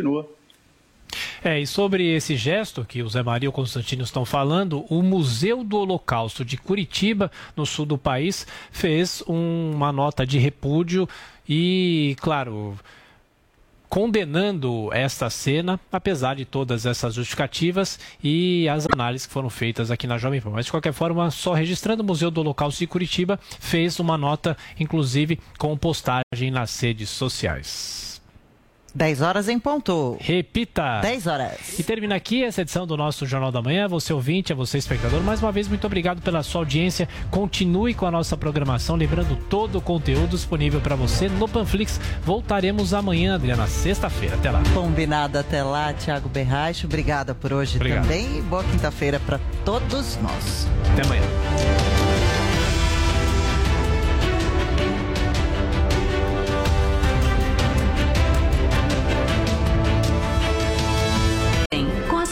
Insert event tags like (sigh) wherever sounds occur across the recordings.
continua. É, e sobre esse gesto que o Zé Maria e o Constantino estão falando, o Museu do Holocausto de Curitiba, no sul do país, fez um, uma nota de repúdio e, claro, condenando esta cena, apesar de todas essas justificativas e as análises que foram feitas aqui na Jovem Pan. Mas, de qualquer forma, só registrando, o Museu do Holocausto de Curitiba fez uma nota, inclusive, com postagem nas redes sociais. 10 horas em ponto. Repita. 10 horas. E termina aqui essa edição do nosso Jornal da Manhã. Você ouvinte, a você espectador, mais uma vez muito obrigado pela sua audiência. Continue com a nossa programação, lembrando todo o conteúdo disponível para você no Panflix. Voltaremos amanhã, Adriana, sexta-feira. Até lá. Combinado até lá, Thiago Berracho. Obrigada por hoje obrigado. também e boa quinta-feira para todos nós. Até amanhã.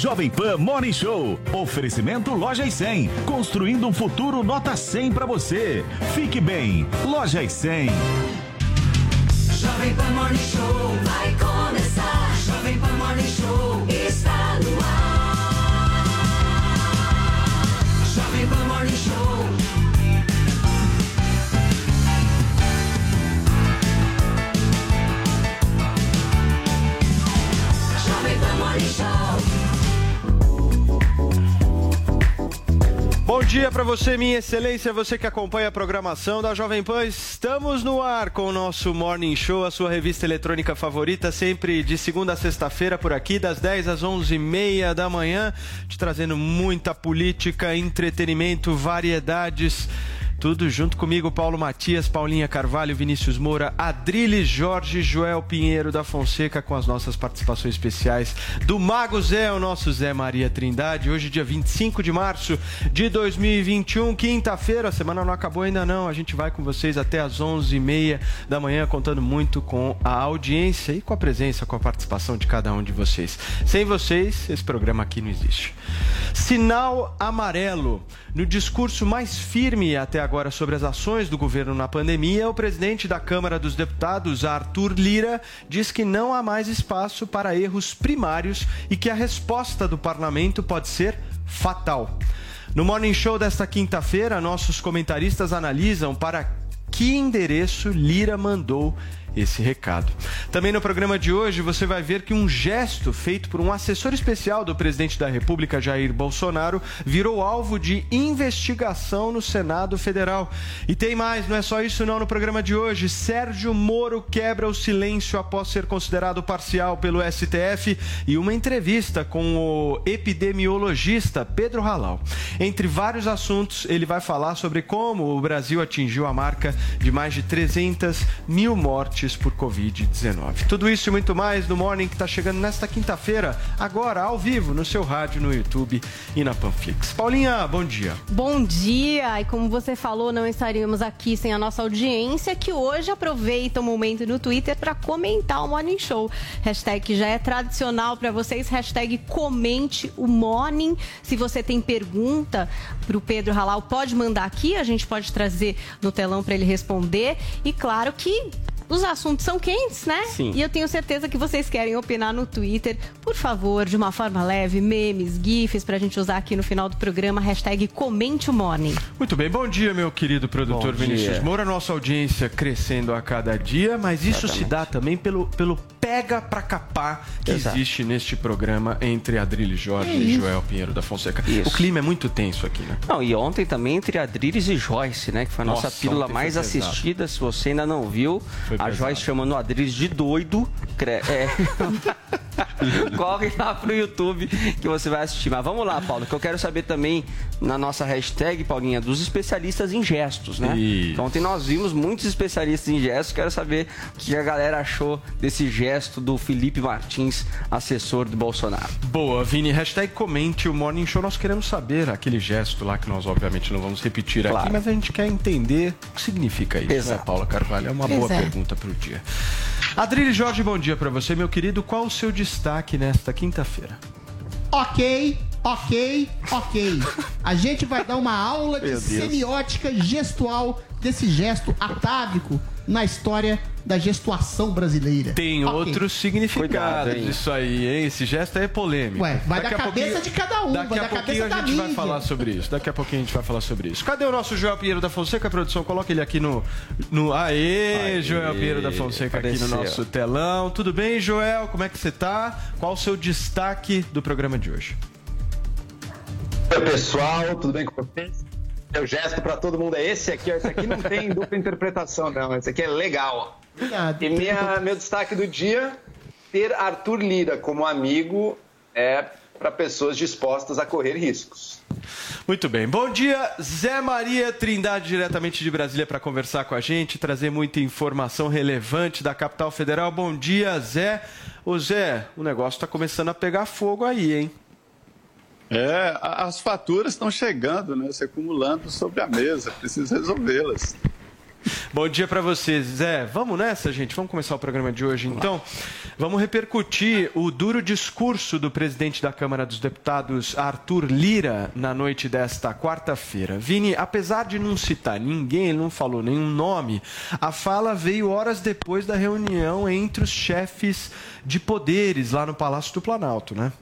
Jovem Pan Morning Show. Oferecimento Loja e 100. Construindo um futuro nota 100 para você. Fique bem. Loja e 100. Jovem Pan Morning Show vai começar. Bom dia para você, minha excelência, você que acompanha a programação da Jovem Pan. Estamos no ar com o nosso Morning Show, a sua revista eletrônica favorita, sempre de segunda a sexta-feira por aqui, das 10 às 11h30 da manhã, te trazendo muita política, entretenimento, variedades tudo junto comigo, Paulo Matias, Paulinha Carvalho, Vinícius Moura, Adriles Jorge, Joel Pinheiro da Fonseca, com as nossas participações especiais do Mago Zé, o nosso Zé Maria Trindade. Hoje, dia 25 de março de 2021, quinta-feira. A semana não acabou ainda não. A gente vai com vocês até às 11h30 da manhã, contando muito com a audiência e com a presença, com a participação de cada um de vocês. Sem vocês, esse programa aqui não existe. Sinal amarelo. No discurso mais firme até agora sobre as ações do governo na pandemia, o presidente da Câmara dos Deputados, Arthur Lira, diz que não há mais espaço para erros primários e que a resposta do parlamento pode ser fatal. No Morning Show desta quinta-feira, nossos comentaristas analisam para que endereço Lira mandou esse recado. Também no programa de hoje você vai ver que um gesto feito por um assessor especial do presidente da República, Jair Bolsonaro, virou alvo de investigação no Senado Federal. E tem mais, não é só isso não no programa de hoje. Sérgio Moro quebra o silêncio após ser considerado parcial pelo STF e uma entrevista com o epidemiologista Pedro Halal. Entre vários assuntos, ele vai falar sobre como o Brasil atingiu a marca de mais de 300 mil mortes mortes por Covid-19. Tudo isso e muito mais no Morning que está chegando nesta quinta-feira, agora ao vivo, no seu rádio, no YouTube e na Panflix. Paulinha, bom dia. Bom dia! E como você falou, não estaríamos aqui sem a nossa audiência, que hoje aproveita o momento no Twitter para comentar o Morning Show. Hashtag já é tradicional para vocês, hashtag comente o Morning. Se você tem pergunta para o Pedro Halal, pode mandar aqui, a gente pode trazer no telão para ele responder. E claro que os assuntos são quentes, né? Sim. E eu tenho certeza que vocês querem opinar no Twitter. Por favor, de uma forma leve, memes, gifs, pra gente usar aqui no final do programa, hashtag comente o morning. Muito bem, bom dia, meu querido produtor Vinícius Moura. Nossa audiência crescendo a cada dia, mas isso Exatamente. se dá também pelo, pelo pega pra capar que Exato. existe neste programa entre Adriles Jorge é e Joel Pinheiro da Fonseca. Isso. O clima é muito tenso aqui, né? Não, e ontem também entre Adriles e Joyce, né? Que foi a nossa, nossa pílula mais assistida. Se você ainda não viu, foi A Joyce chamando o Adriles de doido. cre- É. (laughs) Corre lá pro YouTube que você vai assistir. Mas vamos lá, Paulo, que eu quero saber também na nossa hashtag, Paulinha, dos especialistas em gestos, né? Isso. Então, ontem nós vimos muitos especialistas em gestos. Quero saber o que a galera achou desse gesto do Felipe Martins, assessor do Bolsonaro. Boa, Vini. Hashtag comente o Morning Show. Nós queremos saber aquele gesto lá que nós, obviamente, não vamos repetir aqui, Claro. mas a gente quer entender o que significa isso, Exato. né, Paula Carvalho? É uma boa Pois pergunta para o dia. Adrilho Jorge, bom dia para você, meu querido. Qual o seu destaque nesta quinta-feira? Ok, ok, ok. A gente vai dar uma aula de semiótica gestual desse gesto atávico na história da gestuação brasileira. Tem Ok. outros significados disso aí, hein? Esse gesto aí é polêmico. Ué, vai Daqui da a cabeça de cada um, Daqui vai a da pouquinho cabeça a da gente vai falar sobre isso. Daqui a pouquinho a gente vai falar sobre isso. Cadê o nosso Joel Pinheiro da Fonseca, produção? Coloca ele aqui no. no... Aê, Aê, Joel Pinheiro da Fonseca aqui no apareceu. nosso telão. Tudo bem, Joel? Como é que você tá? Qual o seu destaque do programa de hoje? Oi, pessoal, tudo bem com vocês? Meu gesto pra todo mundo é esse aqui, ó. Esse aqui não tem (laughs) dupla interpretação, não. Esse aqui é legal. Obrigado. E minha, meu destaque do dia: ter Arthur Lira como amigo é para pessoas dispostas a correr riscos. Muito bem. Bom dia, Zé Maria Trindade, diretamente de Brasília, para conversar com a gente, trazer muita informação relevante da capital federal. Bom dia, Zé. Ô, Zé, o negócio está começando a pegar fogo aí, hein? É, as faturas estão chegando, né? Se acumulando sobre a mesa, preciso resolvê-las. (laughs) Bom dia para você, Zé. Vamos nessa, gente? Vamos começar o programa de hoje, então? Vamos repercutir o duro discurso do presidente da Câmara dos Deputados, Arthur Lira, na noite desta quarta-feira. Vini, apesar de não citar ninguém, ele não falou nenhum nome, a fala veio horas depois da reunião entre os chefes de poderes lá no Palácio do Planalto, né?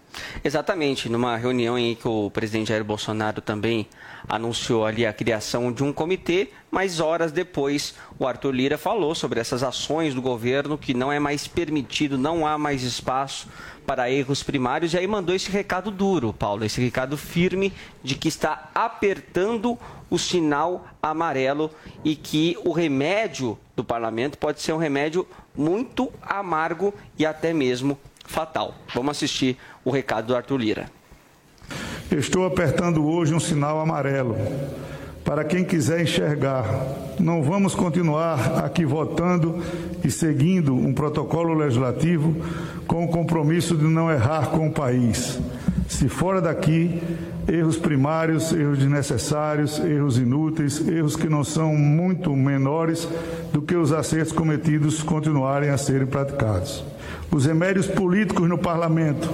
Exatamente, numa reunião em que o presidente Jair Bolsonaro também anunciou ali a criação de um comitê, mas horas depois o Arthur Lira falou sobre essas ações do governo que não é mais permitido, não há mais espaço para erros primários e aí mandou esse recado duro, Paulo, esse recado firme de que está apertando o sinal amarelo e que o remédio do parlamento pode ser um remédio muito amargo e até mesmo fatal. Vamos assistir o recado do Arthur Lira. Estou apertando hoje um sinal amarelo para quem quiser enxergar. Não vamos continuar aqui votando e seguindo um protocolo legislativo com o compromisso de não errar com o país. Se fora daqui, erros primários, erros desnecessários, erros inúteis, erros que não são muito menores do que os acertos cometidos continuarem a serem praticados. Os remédios políticos no parlamento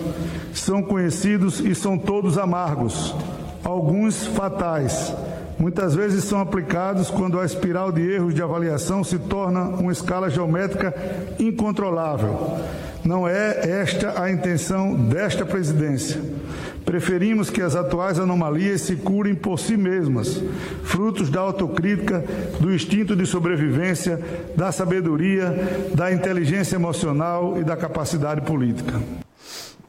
são conhecidos e são todos amargos, alguns fatais. Muitas vezes são aplicados quando a espiral de erros de avaliação se torna uma escala geométrica incontrolável. Não é esta a intenção desta presidência. Preferimos que as atuais anomalias se curem por si mesmas, frutos da autocrítica, do instinto de sobrevivência, da sabedoria, da inteligência emocional e da capacidade política.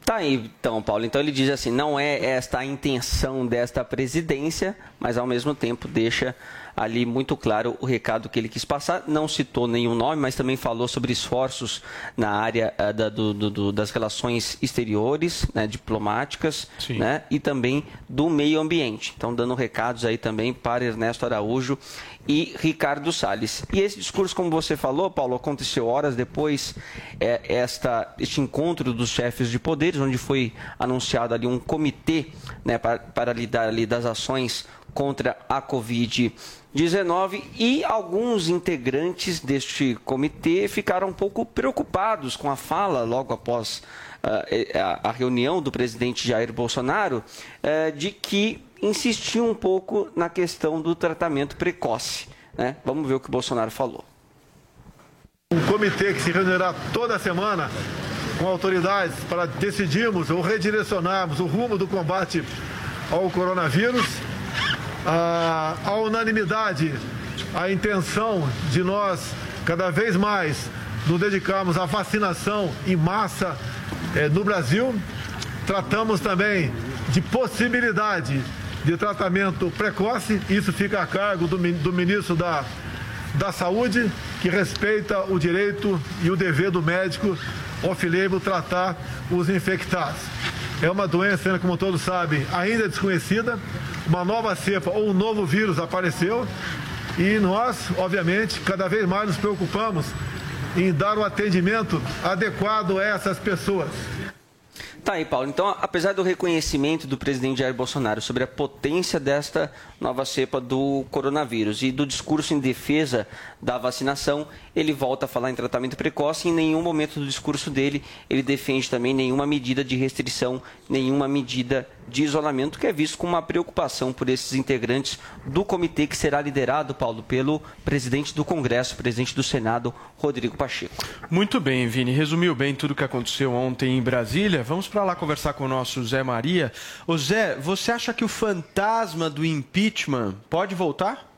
Tá aí, então, Paulo. Então ele diz assim: não é esta a intenção desta presidência, mas ao mesmo tempo deixa ali muito claro o recado que ele quis passar. Não citou nenhum nome, mas também falou sobre esforços na área eh, da- do- do- das relações exteriores, né, diplomáticas, né, e também do meio ambiente. Então, dando recados aí também para Ernesto Araújo e Ricardo Salles. E esse discurso, como você falou, Paulo, aconteceu horas depois é, esta, este encontro dos chefes de poderes, onde foi anunciado ali um comitê né, para, para lidar ali das ações contra a Covid-19 e alguns integrantes deste comitê ficaram um pouco preocupados com a fala logo após eh, a, reunião do presidente Jair Bolsonaro eh, de que insistiu um pouco na questão do tratamento precoce. Né? Vamos ver o que o Bolsonaro falou. Um comitê que se reunirá toda semana com autoridades para decidirmos ou redirecionarmos o rumo do combate ao coronavírus. A, unanimidade, a intenção de nós cada vez mais nos dedicarmos à vacinação em massa eh, no Brasil. Tratamos também de possibilidade de tratamento precoce, isso fica a cargo do, do ministro da, da saúde que respeita o direito e o dever do médico off-label tratar os infectados. É uma doença, como todos sabem, ainda desconhecida. Uma nova cepa ou um novo vírus apareceu e nós, obviamente, cada vez mais nos preocupamos em dar o atendimento adequado a essas pessoas. Tá aí, Paulo. Então, apesar do reconhecimento do presidente Jair Bolsonaro sobre a potência desta nova cepa do coronavírus e do discurso em defesa da vacinação, ele volta a falar em tratamento precoce e em nenhum momento do discurso dele ele defende também nenhuma medida de restrição, nenhuma medida de isolamento, que é visto com uma preocupação por esses integrantes do comitê que será liderado, Paulo, pelo presidente do Congresso, presidente do Senado, Rodrigo Pacheco. Muito bem, Vini. Resumiu bem tudo o que aconteceu ontem em Brasília. Vamos para lá conversar com o nosso Zé Maria. Ô Zé, você acha que o fantasma do impeachment pode voltar?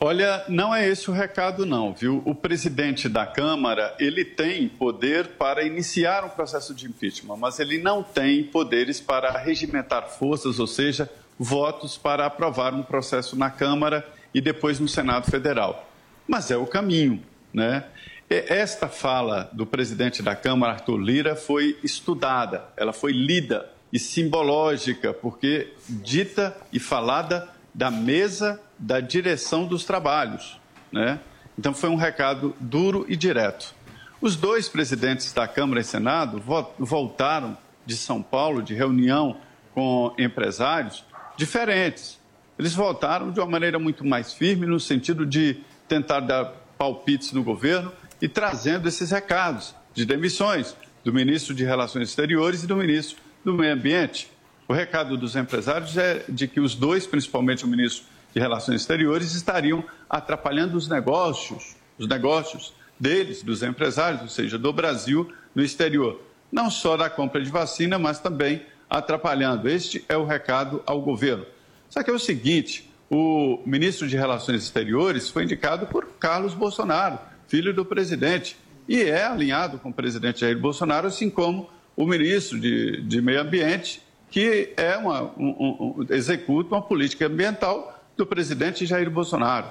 Olha, não é esse o recado não, viu? O presidente da Câmara, ele tem poder para iniciar um processo de impeachment, mas ele não tem poderes para regimentar forças, ou seja, votos para aprovar um processo na Câmara e depois no Senado Federal. Mas é o caminho, né? Esta fala do presidente da Câmara, Arthur Lira, foi estudada, ela foi lida e simbológica, porque dita e falada da mesa da direção dos trabalhos. Né? Então, foi um recado duro e direto. Os dois presidentes da Câmara e Senado voltaram de São Paulo, de reunião com empresários diferentes. Eles voltaram de uma maneira muito mais firme, no sentido de tentar dar palpites no governo e trazendo esses recados de demissões do ministro de Relações Exteriores e do ministro do Meio Ambiente. O recado dos empresários é de que os dois, principalmente o ministro de Relações Exteriores, estariam atrapalhando os negócios, os negócios deles, dos empresários, ou seja, do Brasil no exterior. Não só da compra de vacina, mas também atrapalhando. Este é o recado ao governo. Só que é o seguinte: o ministro de Relações Exteriores foi indicado por Carlos Bolsonaro, filho do presidente, e é alinhado com o presidente Jair Bolsonaro, assim como o ministro de, de Meio Ambiente, que é uma, um, um, executa uma política ambiental do presidente Jair Bolsonaro.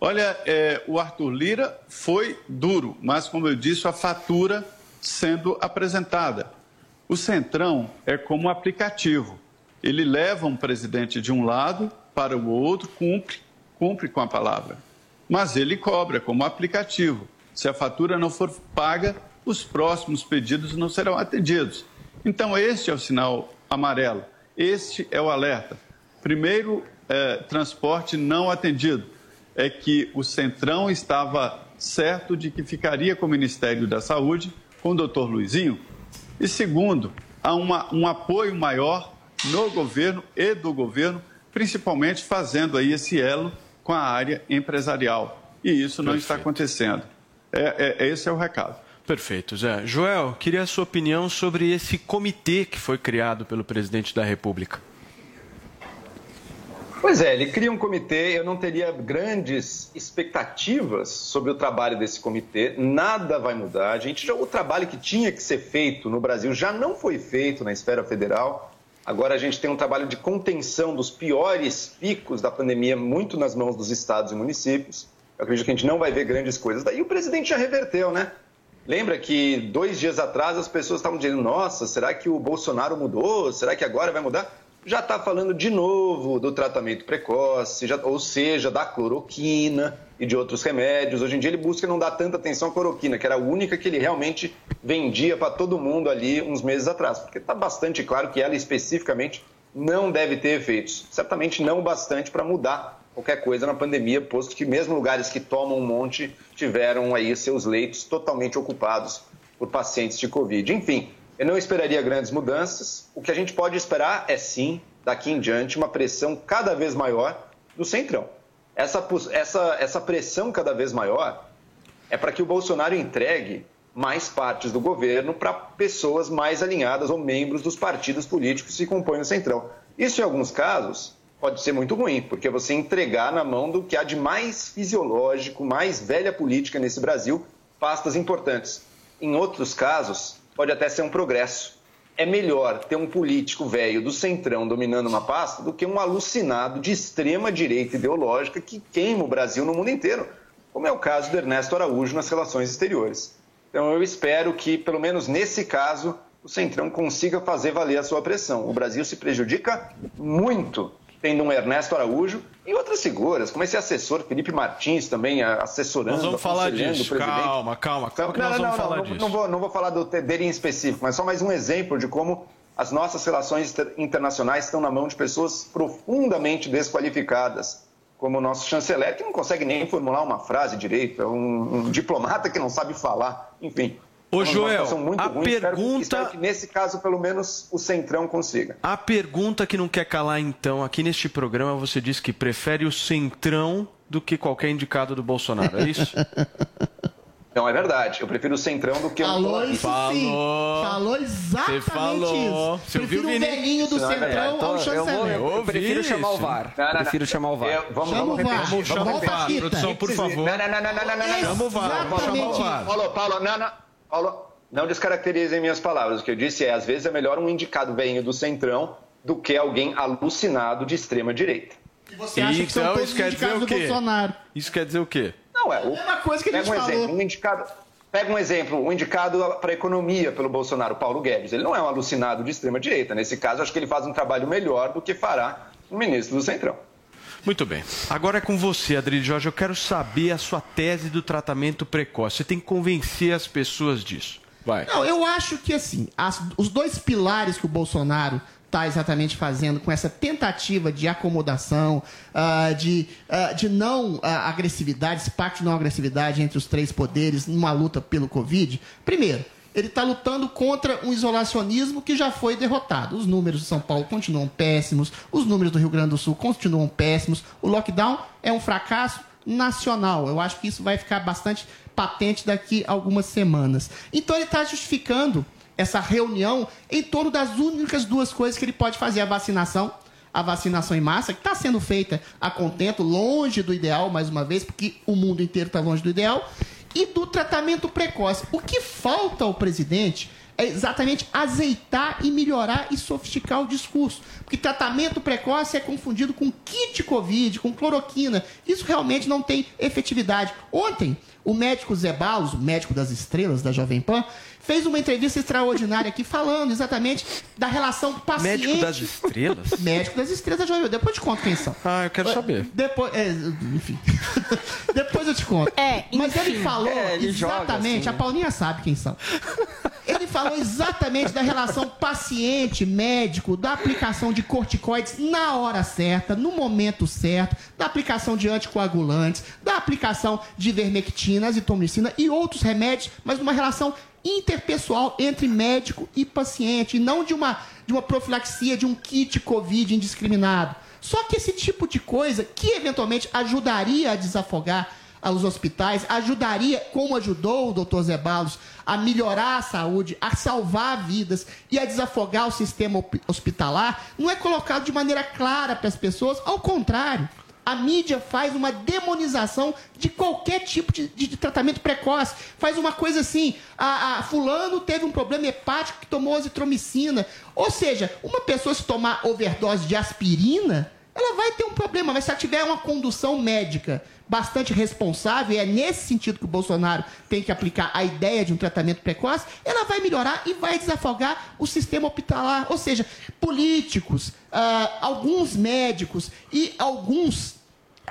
Olha, é, o Arthur Lira foi duro, mas, como eu disse, a fatura sendo apresentada. O Centrão é como um aplicativo. Ele leva um presidente de um lado para o outro, cumpre, cumpre com a palavra. Mas ele cobra como aplicativo. Se a fatura não for paga, os próximos pedidos não serão atendidos. Então, este é o sinal amarelo. Este é o alerta. Primeiro, é, transporte não atendido. É que o Centrão estava certo de que ficaria com o Ministério da Saúde, com o doutor Luizinho. E segundo, há uma, um apoio maior no governo e do governo, principalmente fazendo aí esse elo com a área empresarial. E isso não Perfeito. está acontecendo. É, é, esse é o recado. Perfeito, Zé. Joel, queria a sua opinião sobre esse comitê que foi criado pelo presidente da República. Pois é, ele cria um comitê, eu não teria grandes expectativas sobre o trabalho desse comitê, nada vai mudar. A gente já, o trabalho que tinha que ser feito no Brasil já não foi feito na esfera federal. Agora a gente tem um trabalho de contenção dos piores picos da pandemia muito nas mãos dos estados e municípios. Eu acredito que a gente não vai ver grandes coisas. Daí o presidente já reverteu, né? Lembra que dois dias atrás as pessoas estavam dizendo: nossa, será que o Bolsonaro mudou? Será que agora vai mudar? já está falando de novo do tratamento precoce, já, ou seja, da cloroquina e de outros remédios. Hoje em dia ele busca não dar tanta atenção à cloroquina, que era a única que ele realmente vendia para todo mundo ali uns meses atrás, porque está bastante claro que ela especificamente não deve ter efeitos. Certamente não bastante para mudar qualquer coisa na pandemia, posto que mesmo lugares que tomam um monte tiveram aí seus leitos totalmente ocupados por pacientes de Covid. Enfim, eu não esperaria grandes mudanças. O que a gente pode esperar é sim, daqui em diante, uma pressão cada vez maior do Centrão. Essa, essa, essa pressão cada vez maior é para que o Bolsonaro entregue mais partes do governo para pessoas mais alinhadas ou membros dos partidos políticos que compõem o Centrão. Isso, em alguns casos, pode ser muito ruim, porque você entregar na mão do que há de mais fisiológico, mais velha política nesse Brasil, pastas importantes. Em outros casos, pode até ser um progresso, é melhor ter um político velho do centrão dominando uma pasta do que um alucinado de extrema direita ideológica que queima o Brasil no mundo inteiro, como é o caso do Ernesto Araújo nas relações exteriores. Então eu espero que, pelo menos nesse caso, o Centrão consiga fazer valer a sua pressão. O Brasil se prejudica muito tendo um Ernesto Araújo e outras figuras, como esse assessor Felipe Martins também assessorando. Nós vamos falar disso. Calma, calma, calma, não, não, vamos não, falar não, disso. Não vou, não vou falar do, dele em específico, mas só mais um exemplo de como as nossas relações inter- internacionais estão na mão de pessoas profundamente desqualificadas, como o nosso chanceler, que não consegue nem formular uma frase direito, é um, um diplomata que não sabe falar, enfim. Ô, É Joel, a ruim. Espero que- pergunta- espero que nesse caso, pelo menos, o Centrão consiga. A pergunta que não quer calar, então, aqui neste programa você diz que prefere o centrão do que qualquer indicado do Bolsonaro, é isso? Não, é verdade. Eu prefiro o Centrão do que Falou o isso sim. Falou exatamente Você falou. isso. Você Prefiro ouviu, o velhinho do é centrão Então, ao eu vou- chanceler. eu Eu prefiro chamar o. VAR. Não, não, não. Prefiro chamar o VAR. Eu- vamos, Chama vamos o. VAR. Vamos chamar o VAR, produção, por favor. Não, não, não, não, não, não, não. Chama o VAR, vamos chamar o VAR. Paulo, Paulo, não, não. Paulo, não descaracterizem minhas palavras. O que eu disse é, às vezes é melhor um indicado venho do Centrão do que alguém alucinado de extrema direita. Você acha que são Então, todos isso quer dizer indicados o do quê? Bolsonaro? Isso quer dizer o quê? Não, é. O, mesma coisa que a pega gente um falou. exemplo, um indicado. Pega um exemplo, um indicado para a economia pelo Bolsonaro, Paulo Guedes. Ele não é um alucinado de extrema direita. Nesse caso, acho que ele faz um trabalho melhor do que fará o ministro do Centrão. Muito bem. Agora é com você, Adri Jorge. Eu quero saber a sua tese do tratamento precoce. Você tem que convencer as pessoas disso. Vai. Não, eu acho que assim, as- os dois pilares que o Bolsonaro está exatamente fazendo com essa tentativa de acomodação, ah, de, ah, de não ah, agressividade, esse pacto de não agressividade entre os três poderes numa luta pelo Covid. Primeiro, ele está lutando contra um isolacionismo que já foi derrotado. Os números de São Paulo continuam péssimos, os números do Rio Grande do Sul continuam péssimos, o lockdown é um fracasso nacional. Eu acho que isso vai ficar bastante patente daqui a algumas semanas. Então ele está justificando essa reunião em torno das únicas duas coisas que ele pode fazer: a vacinação. A vacinação em massa, que está sendo feita a contento, longe do ideal, mais uma vez, porque o mundo inteiro está longe do ideal, e do tratamento precoce. O que falta ao presidente é exatamente azeitar e melhorar e sofisticar o discurso. Porque tratamento precoce é confundido com kit Covid, com cloroquina. Isso realmente não tem efetividade. Ontem, o médico Zé Baus, médico das estrelas da Jovem Pan, fez uma entrevista extraordinária aqui falando exatamente da relação paciente... Médico das estrelas? (laughs) Médico das estrelas Pan. Depois eu te conto quem são. Ah, eu quero saber. Depois, é, enfim. (laughs) Depois eu te conto. É, Mas ele falou É, ele exatamente, assim, a né? Paulinha sabe quem são. Ele falou exatamente da relação paciente-médico, da aplicação de corticoides na hora certa, no momento certo, da aplicação de anticoagulantes, da aplicação de vermectina, azitromicina e outros remédios, mas numa relação interpessoal entre médico e paciente, e não de uma, de uma profilaxia, de um kit Covid indiscriminado. Só que esse tipo de coisa, que eventualmente ajudaria a desafogar aos hospitais, ajudaria, como ajudou o doutor Zé Balos, a melhorar a saúde, a salvar vidas e a desafogar o sistema hospitalar, não é colocado de maneira clara para as pessoas, ao contrário. A mídia faz uma demonização de qualquer tipo de, de- de tratamento precoce. Faz uma coisa assim: a, a fulano teve um problema hepático que tomou azitromicina. Ou seja, uma pessoa se tomar overdose de aspirina, ela vai ter um problema, mas se ela tiver uma condução médica bastante responsável, e é nesse sentido que o Bolsonaro tem que aplicar a ideia de um tratamento precoce, ela vai melhorar e vai desafogar o sistema hospitalar. Ou seja, políticos, ah, alguns médicos e alguns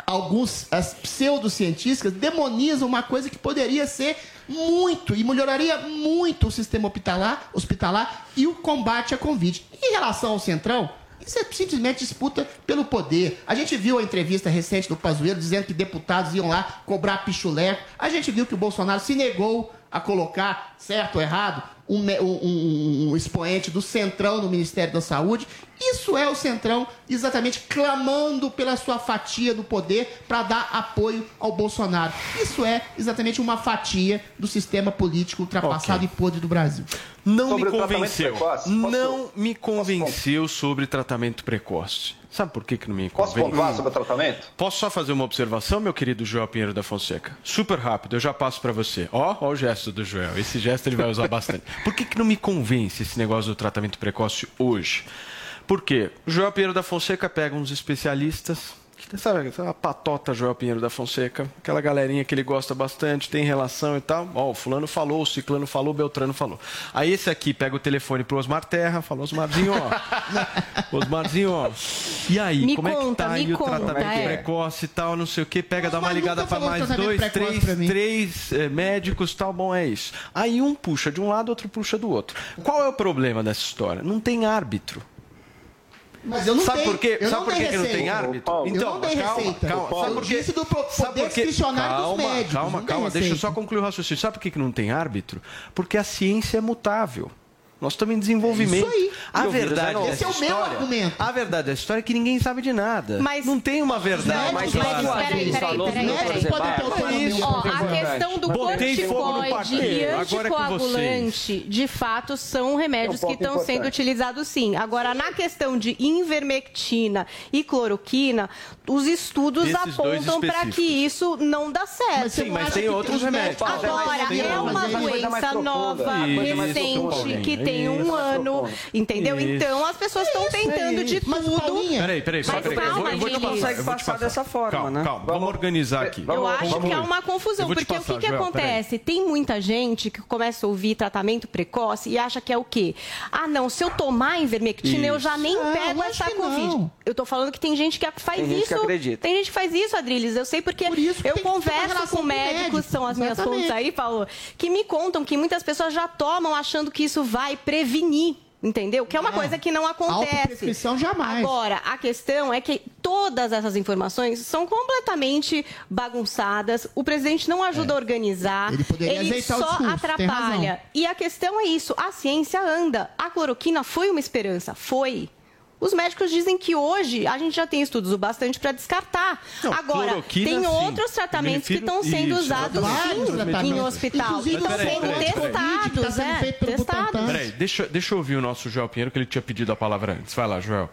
alguns as pseudocientistas demonizam uma coisa que poderia ser muito e melhoraria muito o sistema hospitalar, hospitalar e o combate à Covid. Em relação ao Centrão, isso é simplesmente disputa pelo poder. A gente viu a entrevista recente do Pazuello dizendo que deputados iam lá cobrar pichuleco. A gente viu que o Bolsonaro se negou a colocar, certo ou errado, um, um- um- expoente do Centrão no Ministério da Saúde. Isso é o Centrão exatamente clamando pela sua fatia do poder para dar apoio ao Bolsonaro. Isso é exatamente uma fatia do sistema político ultrapassado Ok. e podre do Brasil. Não Sobre me convenceu. precoce, Não me convenceu sobre tratamento precoce. Sabe por que, que não me Posso convence? pontuar sobre o tratamento? Posso só fazer uma observação, meu querido Joel Pinheiro da Fonseca? Super rápido, eu já passo para você. Ó, ó o gesto do Joel. Esse gesto ele vai usar (laughs) bastante. Por que, que não me convence esse negócio do tratamento precoce hoje? Por quê? O Joel Pinheiro da Fonseca pega uns especialistas, que sabe, a patota Joel Pinheiro da Fonseca, aquela galerinha que ele gosta bastante, tem relação e tal. Ó, o fulano falou, o ciclano falou, o Beltrano falou. Aí esse aqui pega o telefone pro Osmar Terra, fala, Osmarzinho, ó. (laughs) Osmarzinho, ó. E aí, Me como é que conta, tá aí o conta, tratamento é. precoce e tal, não sei o que, pega, dá uma ligada para mais dois, três, três eh, médicos, tal, bom, é isso. Aí um puxa de um lado, outro puxa do outro. Qual é o problema dessa história? Não tem árbitro. Mas eu não Sabe por quê? eu Sabe por que, não tem árbitro? eu não dei calma, receita. calma. eu Sabe por quê? do pro- Sabe poder por quê? discricionário calma, dos médicos. Calma, calma, deixa eu só concluir o raciocínio. Sabe por que, que não tem árbitro? Porque a ciência é mutável. Nós estamos em desenvolvimento. Isso aí. A E é verdade Esse é o meu história- argumento. A verdade dessa história é que ninguém sabe de nada. Mas- não tem uma verdade. Mas, Mas mas, peraí, peraí, peraí, peraí. Ó, a questão do corticoide e é anticoagulante, de fato, são remédios É um que estão sendo utilizados sim. Agora, na questão de invermectina e cloroquina, os estudos apontam para que isso não dá certo. Sim, mas tem outros remédios. Agora, é uma é doença nova, recente, que tem um Isso. ano, entendeu? Isso. Então, as pessoas estão tentando de Mas, tudo. Paulinha, Peraí, peraí, só Mas peraí. eu vou, calma, eu vou te gente. passar. Consegue eu vou te passar dessa forma, calma, né? Calma, vamos organizar aqui. Eu Vamos- acho vamos- que é uma confusão, porque passar, o que, que Joel, acontece? Tem muita gente que começa a ouvir tratamento precoce e acha que é o quê? Ah, não, se eu tomar invermectina, eu já nem Não, pego essa que Covid. Eu tô falando que tem gente que faz Tem gente isso. que acredita. Tem gente que faz isso, Adriles. Eu sei porque Por isso que eu que converso com médicos, médico. são as minhas fontes aí, Paulo, que me contam que muitas pessoas já tomam achando que isso vai prevenir. Entendeu? Que é uma É. coisa que não acontece. Jamais. Agora, a questão é que todas essas informações são completamente bagunçadas. O presidente não ajuda a organizar. É. Ele o só discurso, atrapalha. E a questão é isso: a ciência anda. A cloroquina foi uma esperança? Foi. Os médicos dizem que hoje a gente já tem estudos o bastante para descartar. Não, Agora, tem sim. outros tratamentos que estão sendo isso, usados sim, em hospital. Inclusive, Estão peraí, sendo peraí, peraí. testados, Tá sendo é. Testados. Peraí, deixa, deixa eu ouvir o nosso Joel Pinheiro, que ele tinha pedido a palavra antes. Vai lá, Joel.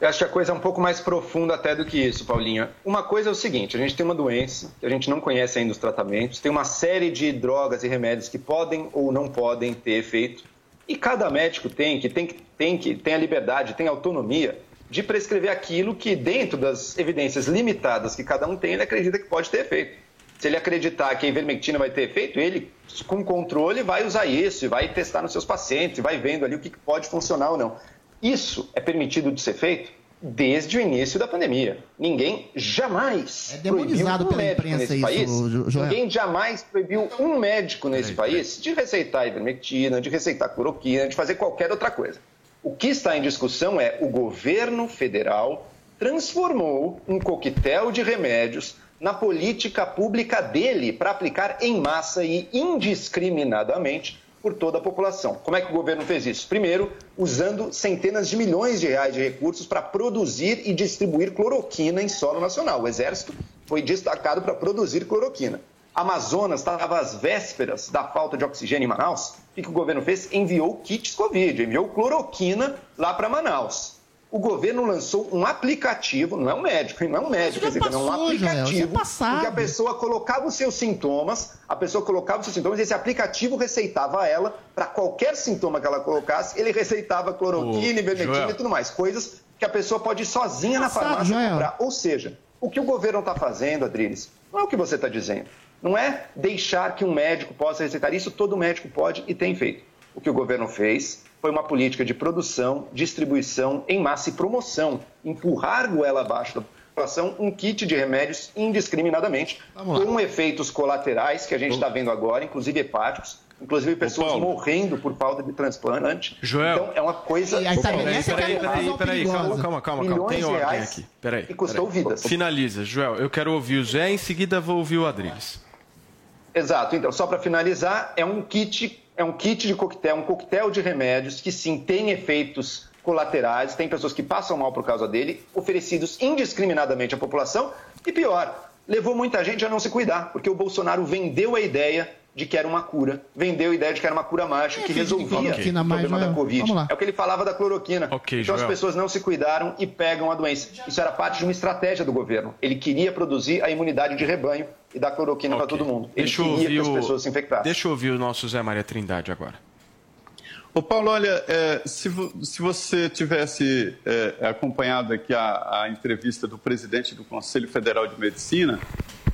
Eu acho que a coisa é um pouco mais profunda até do que isso, Paulinha. Uma coisa é o seguinte: a gente tem uma doença que a gente não conhece ainda os tratamentos, tem uma série de drogas e remédios que podem ou não podem ter efeito, e cada médico tem que tem tem que tem a liberdade, tem a autonomia de prescrever aquilo que dentro das evidências limitadas que cada um tem, ele acredita que pode ter efeito. Se ele acreditar que a ivermectina vai ter efeito, ele com controle vai usar isso vai testar nos seus pacientes, vai vendo ali o que pode funcionar ou não. Isso é permitido de ser feito desde o início da pandemia. Ninguém jamais É demonizado proibiu um pela médico imprensa nesse isso, país. Jo- Joel. Ninguém jamais proibiu um médico nesse país de receitar ivermectina, de receitar cloroquina, de fazer qualquer outra coisa. O que está em discussão é o governo federal transformou um coquetel de remédios na política pública dele para aplicar em massa e indiscriminadamente por toda a população. Como é que o governo fez isso? Primeiro, usando centenas de milhões de reais de recursos para produzir e distribuir cloroquina em solo nacional. O Exército foi destacado para produzir cloroquina. Amazonas estava às vésperas da falta de oxigênio em Manaus. O que o governo fez? Enviou kits Covid, enviou cloroquina lá para Manaus. O governo lançou um aplicativo, não é um médico, não é um médico, quer dizer, não é um Joel, é aplicativo, passado. em que a pessoa colocava os seus sintomas, a pessoa colocava os seus sintomas, e esse aplicativo receitava a ela, para qualquer sintoma que ela colocasse, ele receitava cloroquina, ivermectina Joel. e tudo mais, coisas que a pessoa pode ir sozinha na farmácia Joel. comprar. Ou seja, o que o governo está fazendo, Adriles, não é o que você está dizendo. Não é deixar que um médico possa receitar isso, todo médico pode e tem feito. O que o governo fez foi uma política de produção, distribuição em massa e promoção. Empurrar goela abaixo da população um kit de remédios indiscriminadamente, com efeitos colaterais que a gente está vendo agora, inclusive hepáticos, inclusive pessoas morrendo por falta de transplante. Joel. Então é uma coisa. E aí tá? Peraí, que é a peraí, peraí, conclusão peraí, calma, calma, calma, calma. Tem de ordem aqui. Peraí. e custou peraí. vidas. Finaliza, Joel. Eu quero ouvir o Zé, em seguida vou ouvir o Adriles. Exato. Então, só para finalizar, é um kit, é um kit de coquetel, um coquetel de remédios que sim tem efeitos colaterais, tem pessoas que passam mal por causa dele, oferecidos indiscriminadamente à população. E pior, levou muita gente a não se cuidar, porque o Bolsonaro vendeu a ideia de que era uma cura, vendeu a ideia de que era uma cura mágica que resolvia cloroquina o problema da Covid. Vamos lá. É o que ele falava da cloroquina. Ok, então as Joel. pessoas não se cuidaram e pegam a doença. Isso era parte de uma estratégia do governo. Ele queria produzir a imunidade de rebanho e dar cloroquina para todo mundo. Ele Deixa queria que as o- pessoas se infectassem. Deixa eu ouvir o nosso Zé Maria Trindade agora. Ô Paulo, olha, é, se, vo- se você tivesse é, acompanhado aqui a, a entrevista do presidente do Conselho Federal de Medicina,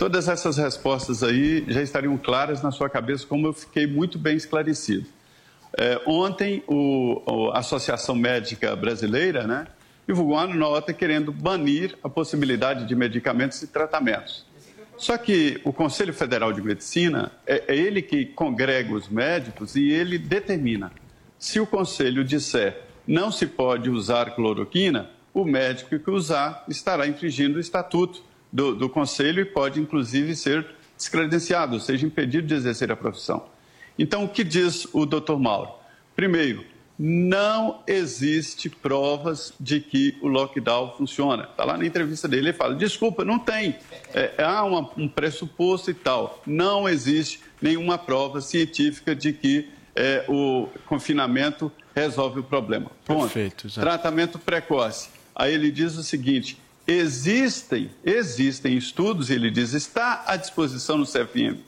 todas essas respostas aí já estariam claras na sua cabeça, como eu fiquei muito bem esclarecido. É, ontem, o, a Associação Médica Brasileira né, divulgou uma nota querendo banir a possibilidade de medicamentos e tratamentos. Só que o Conselho Federal de Medicina é, é ele que congrega os médicos e ele determina. Se o conselho disser não se pode usar cloroquina, o médico que usar estará infringindo o estatuto do, do conselho e pode, inclusive, ser descredenciado, ou seja, impedido de exercer a profissão. Então, o que diz o doutor Mauro? Primeiro, não existe provas de que o lockdown funciona. Está lá na entrevista dele, ele fala, desculpa, não tem. É, há uma- um pressuposto e tal. Não existe nenhuma prova científica de que é, o confinamento resolve o problema. Ponto. Perfeito. Tratamento precoce. Aí ele diz o seguinte: existem, existem estudos, ele diz, está à disposição no CFM.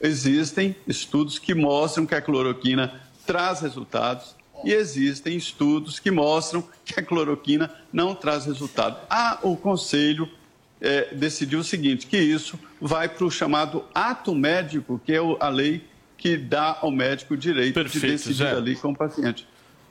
Existem estudos que mostram que a cloroquina traz resultados e existem estudos que mostram que a cloroquina não traz resultado. Ah, o conselho eh, decidiu o seguinte, que isso vai para o chamado ato médico, que é a lei que dá ao médico o direito Perfeito, de decidir Zé. ali com o paciente.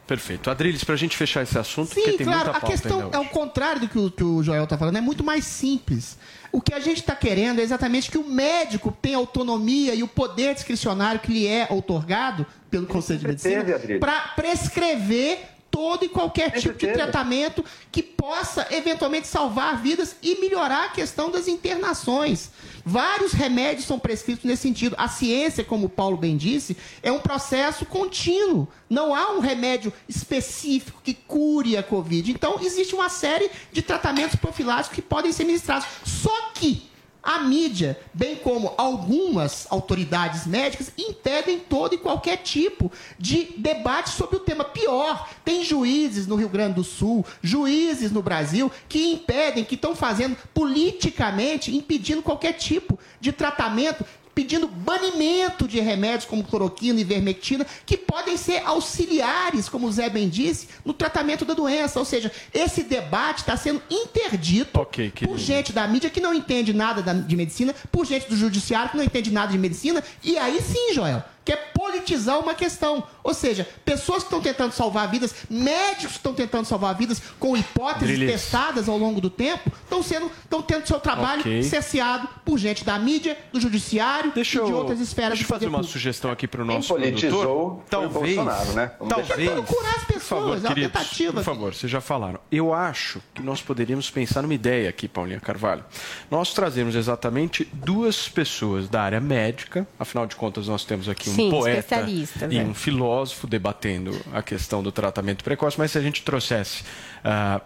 Perfeito. Adriles, para a gente fechar esse assunto, Sim, porque tem claro. muita A pauta questão ainda é o contrário do que o, que o Joel está falando. É muito mais simples. O que a gente está querendo é exatamente que o médico tenha autonomia e o poder discricionário que lhe é outorgado pelo Conselho de Medicina para prescrever todo e qualquer Sempre tipo de teve. tratamento que possa eventualmente salvar vidas e melhorar a questão das internações. Vários remédios são prescritos nesse sentido. A ciência, como o Paulo bem disse, é um processo contínuo. Não há um remédio específico que cure a Covid. Então, existe uma série de tratamentos profiláticos que podem ser ministrados. Só que a mídia, bem como algumas autoridades médicas, impedem todo e qualquer tipo de debate sobre o tema. Pior, tem juízes no Rio Grande do Sul, juízes no Brasil, que impedem, que estão fazendo politicamente, impedindo qualquer tipo de tratamento pedindo banimento de remédios como cloroquina e ivermectina, que podem ser auxiliares, como o Zé bem disse, no tratamento da doença. Ou seja, esse debate está sendo interdito Ok, por gente da mídia que não entende nada da- de medicina, por gente do judiciário que não entende nada de medicina, e aí sim, Joel, quer politizar uma questão. Ou seja, pessoas que estão tentando salvar vidas, médicos que estão tentando salvar vidas com hipóteses Drilis. testadas ao longo do tempo, estão sendo, estão tendo seu trabalho Ok. cerceado por gente da mídia, do judiciário Deixa e de outras esferas deixa eu fazer uma público. sugestão aqui para o Quem nosso politizou produtor. o Talvez, Bolsonaro, né? Vamos talvez. deixar Tentando curar as Por pessoas, favor, é uma queridos, tentativa. por favor, vocês já falaram. Eu acho que nós poderíamos pensar numa ideia aqui, Paulinha Carvalho. Nós trazemos exatamente duas pessoas da área médica, afinal de contas nós temos aqui um Sim, poeta especialistas, e um filósofo debatendo a questão do tratamento precoce, mas se a gente trouxesse ah,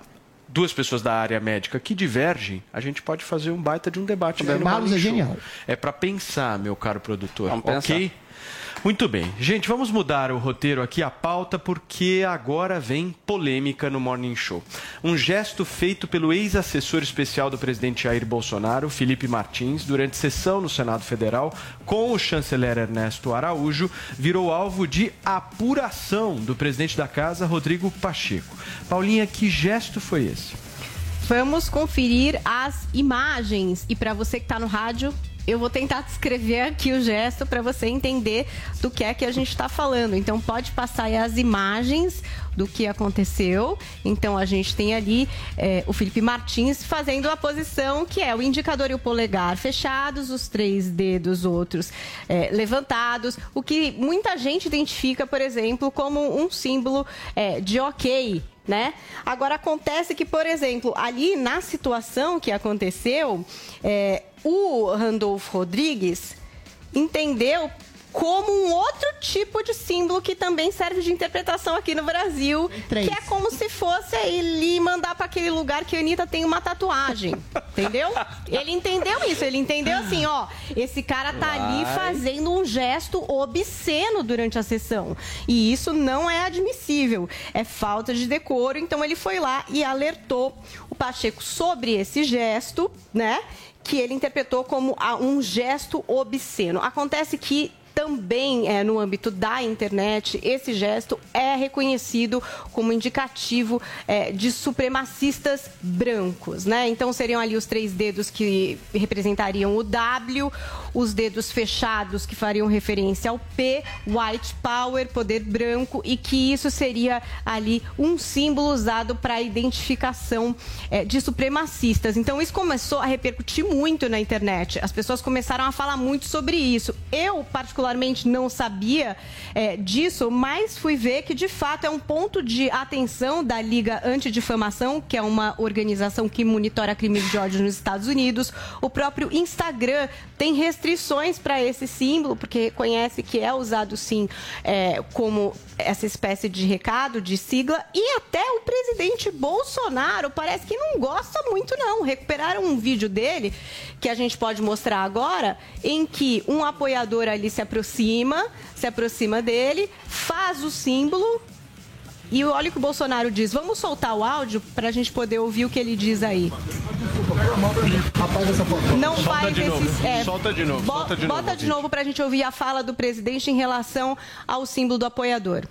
duas pessoas da área médica que divergem, a gente pode fazer um baita de um debate. Morning é genial. É para pensar, meu caro produtor. Vamos pensar. Muito bem. Gente, vamos mudar o roteiro aqui, a pauta, porque agora vem polêmica no Morning Show. Um gesto feito pelo ex-assessor especial do presidente Jair Bolsonaro, Felipe Martins, durante sessão no Senado Federal com o chanceler Ernesto Araújo, virou alvo de apuração do presidente da casa, Rodrigo Pacheco. Paulinha, que gesto foi esse? Vamos conferir as imagens. E para você que está no rádio, eu vou tentar descrever aqui o gesto para você entender do que é que a gente está falando. Então, pode passar aí as imagens do que aconteceu. Então, a gente tem ali é, o Felipe Martins fazendo a posição que é o indicador e o polegar fechados, os três dedos outros é, levantados, o que muita gente identifica, por exemplo, como um símbolo é, de ok, né? Agora acontece que, por exemplo, ali na situação que aconteceu, é, o Randolfo Rodrigues entendeu como um outro tipo de símbolo que também serve de interpretação aqui no Brasil, Três. que é como se fosse ele mandar para aquele lugar que a Anitta tem uma tatuagem, entendeu? Ele entendeu isso, ele entendeu assim, ó, esse cara tá ali Vai. fazendo um gesto obsceno durante a sessão, e isso não é admissível, é falta de decoro, então ele foi lá e alertou o Pacheco sobre esse gesto, né? que ele interpretou como um gesto obsceno. Acontece que também é, no âmbito da internet, esse gesto é reconhecido como indicativo é, de supremacistas brancos, né? Então seriam ali os três dedos que representariam o W, os dedos fechados que fariam referência ao P, white power, poder branco, e que isso seria ali um símbolo usado para a identificação é, de supremacistas. Então isso começou a repercutir muito na internet. As pessoas começaram a falar muito sobre isso. Eu, particularmente, não sabia é, disso, mas fui ver que de fato é um ponto de atenção da Liga Antidifamação, que é uma organização que monitora crimes de ódio nos Estados Unidos. O próprio Instagram tem restrições para esse símbolo, porque reconhece que é usado sim é, como essa espécie de recado, de sigla, e até o presidente Bolsonaro parece que não gosta muito, não. Recuperaram um vídeo dele, que a gente pode mostrar agora, em que um apoiador ali se aproxima, se aproxima dele, faz o símbolo. E olha o que o Bolsonaro diz. Vamos soltar o áudio para a gente poder ouvir o que ele diz aí. Não Solta faz de é, Solta de novo, solta de bota novo de novo para a gente ouvir a fala do presidente em relação ao símbolo do apoiador.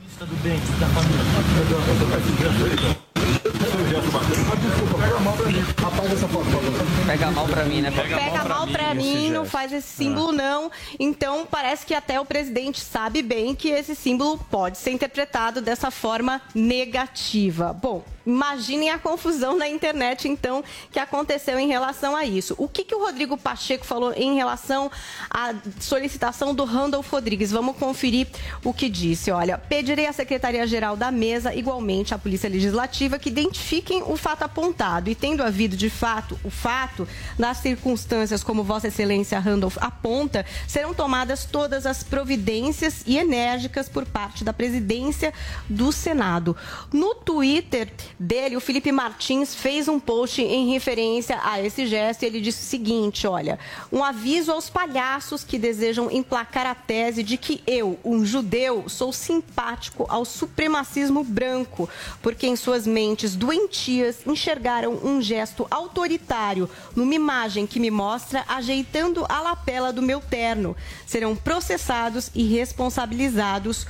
Pega mal pra mim, né? Pega mal pra mim, não faz esse símbolo não. Então parece que até o presidente sabe bem que esse símbolo pode ser interpretado dessa forma negativa. Bom, imaginem a confusão na internet então que aconteceu em relação a isso. O que, que o Rodrigo Pacheco falou em relação à solicitação do Randolph Rodrigues? Vamos conferir o que disse. Olha, pedirei à Secretaria-Geral da Mesa, igualmente à Polícia Legislativa, que identifiquem o fato apontado e tendo havido de fato o fato, nas circunstâncias como Vossa Excelência Randolph aponta, serão tomadas todas as providências e enérgicas por parte da presidência do Senado. No Twitter dele, o Felipe Martins fez um post em referência a esse gesto e ele disse o seguinte: olha, um aviso aos palhaços que desejam emplacar a tese de que eu, um judeu, sou simpático ao supremacismo branco, porque em suas mentes doentias enxergaram um gesto autoritário numa imagem que me mostra ajeitando a lapela do meu terno. Serão processados e responsabilizados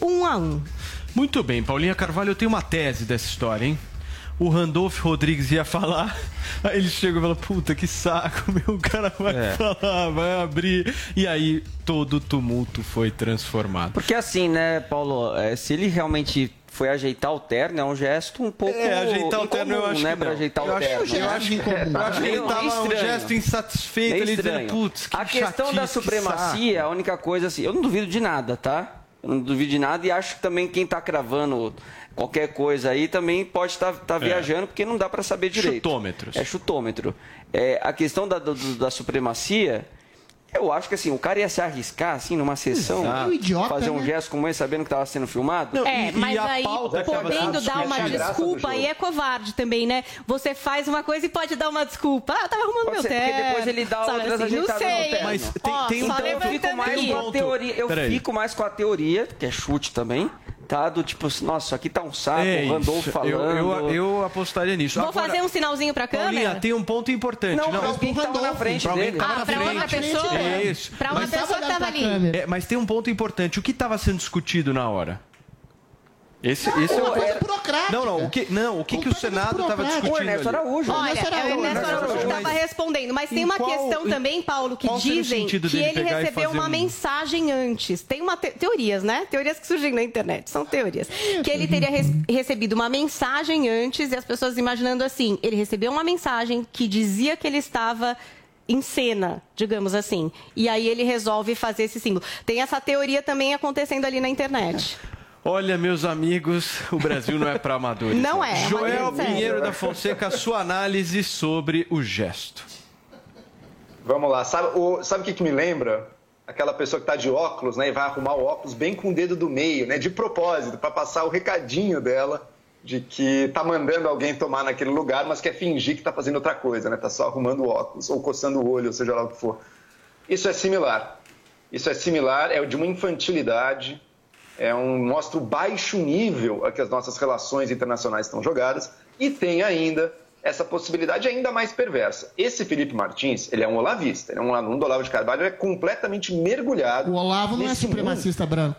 um a um. Muito bem, Paulinha Carvalho, eu tenho uma tese dessa história, hein? O Randolph Rodrigues ia falar, (laughs) aí ele chega e fala: Puta que saco, (laughs) meu o cara vai É. falar, vai abrir. E aí todo o tumulto foi transformado. Porque assim, né, Paulo, é, se ele realmente foi ajeitar o terno, é um gesto um pouco É, ajeitar o terno eu incomum, acho né, que pra não. ajeitar Eu o acho- terno. eu acho que- eu acho que ele tava um estranho. gesto insatisfeito, ele dizendo. "Putz, que A questão da chatice, que supremacia, a única coisa assim, eu não duvido de nada, tá? Eu não duvido de nada e acho que também quem tá cravando qualquer coisa aí também pode estar viajando, porque não dá para saber direito. É. Chutômetros. É chutômetro. É, a questão da, do- da supremacia, eu acho que assim, o cara ia se arriscar assim numa sessão, Exato. É um idiota, fazer um né? gesto como esse, sabendo que estava sendo filmado. É, mas aí, pauta que tava podendo dar uma desculpa, aí é covarde também, né? Você faz uma coisa e pode dar uma desculpa. Ah, eu tava arrumando Pode meu ser, porque terno. depois ele dá sabe outras assim, Não ajeitadas no sei. terno. Mas tem- Ó, tem um ponto- Eu fico mais com a teoria, eu fico mais com a teoria, que é chute também, tipo, nossa, aqui tá um saco, É o Randolph isso. falando. Eu, eu, eu apostaria nisso. Vou Agora, fazer um sinalzinho pra Paulinha, câmera? tem um ponto importante. Não, Não, pra alguém que tava na frente pra dele. Ah, na pra frente. outra pessoa? É isso. Pra uma Mas pessoa que tava ali. É, mas tem um ponto importante. O que estava sendo discutido na hora? Esse, esse é Uma o. coisa é- burocrática. Não, não. O que, não, o que, que o Completamente Senado estava. O discutindo? Ernesto ali? Araújo. Olha, Ernesto é o Araújo, Ernesto Araújo Araújo, estava respondendo. Mas em tem uma qual- questão em- também, Paulo, que o dizem que ele recebeu uma um- mensagem antes. Tem uma te- teorias, né? Teorias que surgem na internet, são teorias. Que ele teria res- recebido uma mensagem antes e as pessoas imaginando assim, ele recebeu uma mensagem que dizia que ele estava em cena, digamos assim. E aí ele resolve fazer esse símbolo. Tem essa teoria também acontecendo ali na internet. Olha, meus amigos, o Brasil não é para amadores. Não é, é uma Joel. Pinheiro da Fonseca, a sua análise sobre o gesto. Vamos lá. Sabe o sabe o que, que me lembra? aquela pessoa que está de óculos, né, e vai arrumar o óculos bem com o dedo do meio, né, de propósito, para passar o recadinho dela de que está mandando alguém tomar naquele lugar, mas quer fingir que está fazendo outra coisa, né, está só arrumando o óculos ou coçando o olho, ou seja lá o que for. Isso é similar. Isso é similar, é de uma infantilidade, é um mostra o baixo nível a que as nossas relações internacionais estão jogadas e tem ainda essa possibilidade ainda mais perversa. Esse Felipe Martins, ele é um olavista, ele é um aluno do Olavo de Carvalho, ele é completamente mergulhado. O Olavo não é supremacista branco.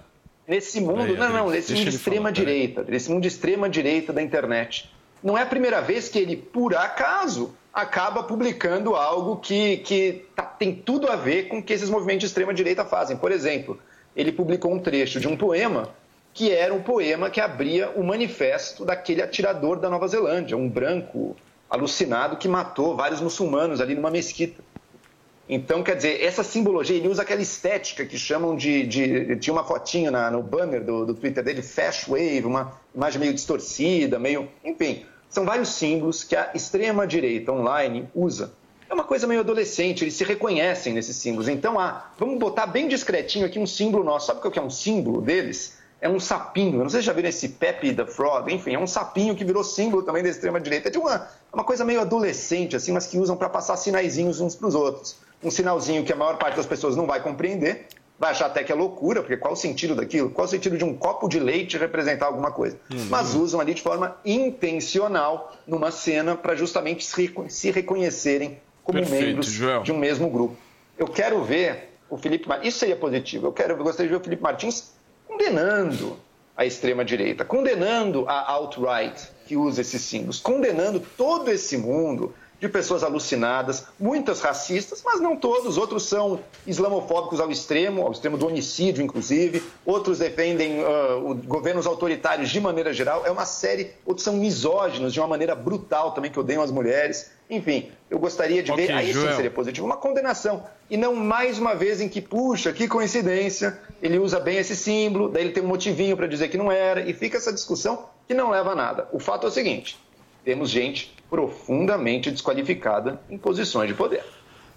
Nesse mundo, Peraí, não, não, nesse mundo de extrema falar, direita, nesse mundo de extrema direita da internet. Não é a primeira vez que ele, por acaso, acaba publicando algo que, que tá- tem tudo a ver com o que esses movimentos de extrema direita fazem. Por exemplo, ele publicou um trecho de um poema que era um poema que abria o manifesto daquele atirador da Nova Zelândia, um branco alucinado que matou vários muçulmanos ali numa mesquita. Então, quer dizer, essa simbologia, ele usa aquela estética que chamam de. de- tinha uma fotinha na- no banner do, do Twitter dele, Fast Wave, uma imagem meio distorcida, meio. Enfim, são vários símbolos que a extrema-direita online usa. É uma coisa meio adolescente, eles se reconhecem nesses símbolos. Então, ah, vamos botar bem discretinho aqui um símbolo nosso. Sabe o que é um símbolo deles? É um sapinho. Eu não sei se já viram esse Pepe the Frog. Enfim, é um sapinho que virou símbolo também da extrema-direita. É de uma, uma coisa meio adolescente, assim, mas que usam para passar sinaizinhos uns para os outros. Um sinalzinho que a maior parte das pessoas não vai compreender, vai achar até que é loucura, porque qual o sentido daquilo? Qual o sentido de um copo de leite representar alguma coisa? Mas usam ali de forma intencional numa cena para justamente se reconhecerem como Perfeito, membros Joel. de um mesmo grupo. Eu quero ver o Felipe Martins, isso seria positivo, eu, quero, eu gostaria de ver o Felipe Martins condenando a extrema-direita, condenando a alt-right que usa esses símbolos, condenando todo esse mundo de pessoas alucinadas, muitas racistas, mas não todos. Outros são islamofóbicos ao extremo, ao extremo do homicídio, inclusive. Outros defendem o- governos autoritários de maneira geral. É uma série. Outros são misóginos de uma maneira brutal também, que odeiam as mulheres. Enfim, eu gostaria de Ok, ver. Aí sim seria positivo, uma condenação. E não mais uma vez em que, puxa, que coincidência, ele usa bem esse símbolo, daí ele tem um motivinho para dizer que não era, e fica essa discussão que não leva a nada. O fato é o seguinte: temos gente profundamente desqualificada em posições de poder.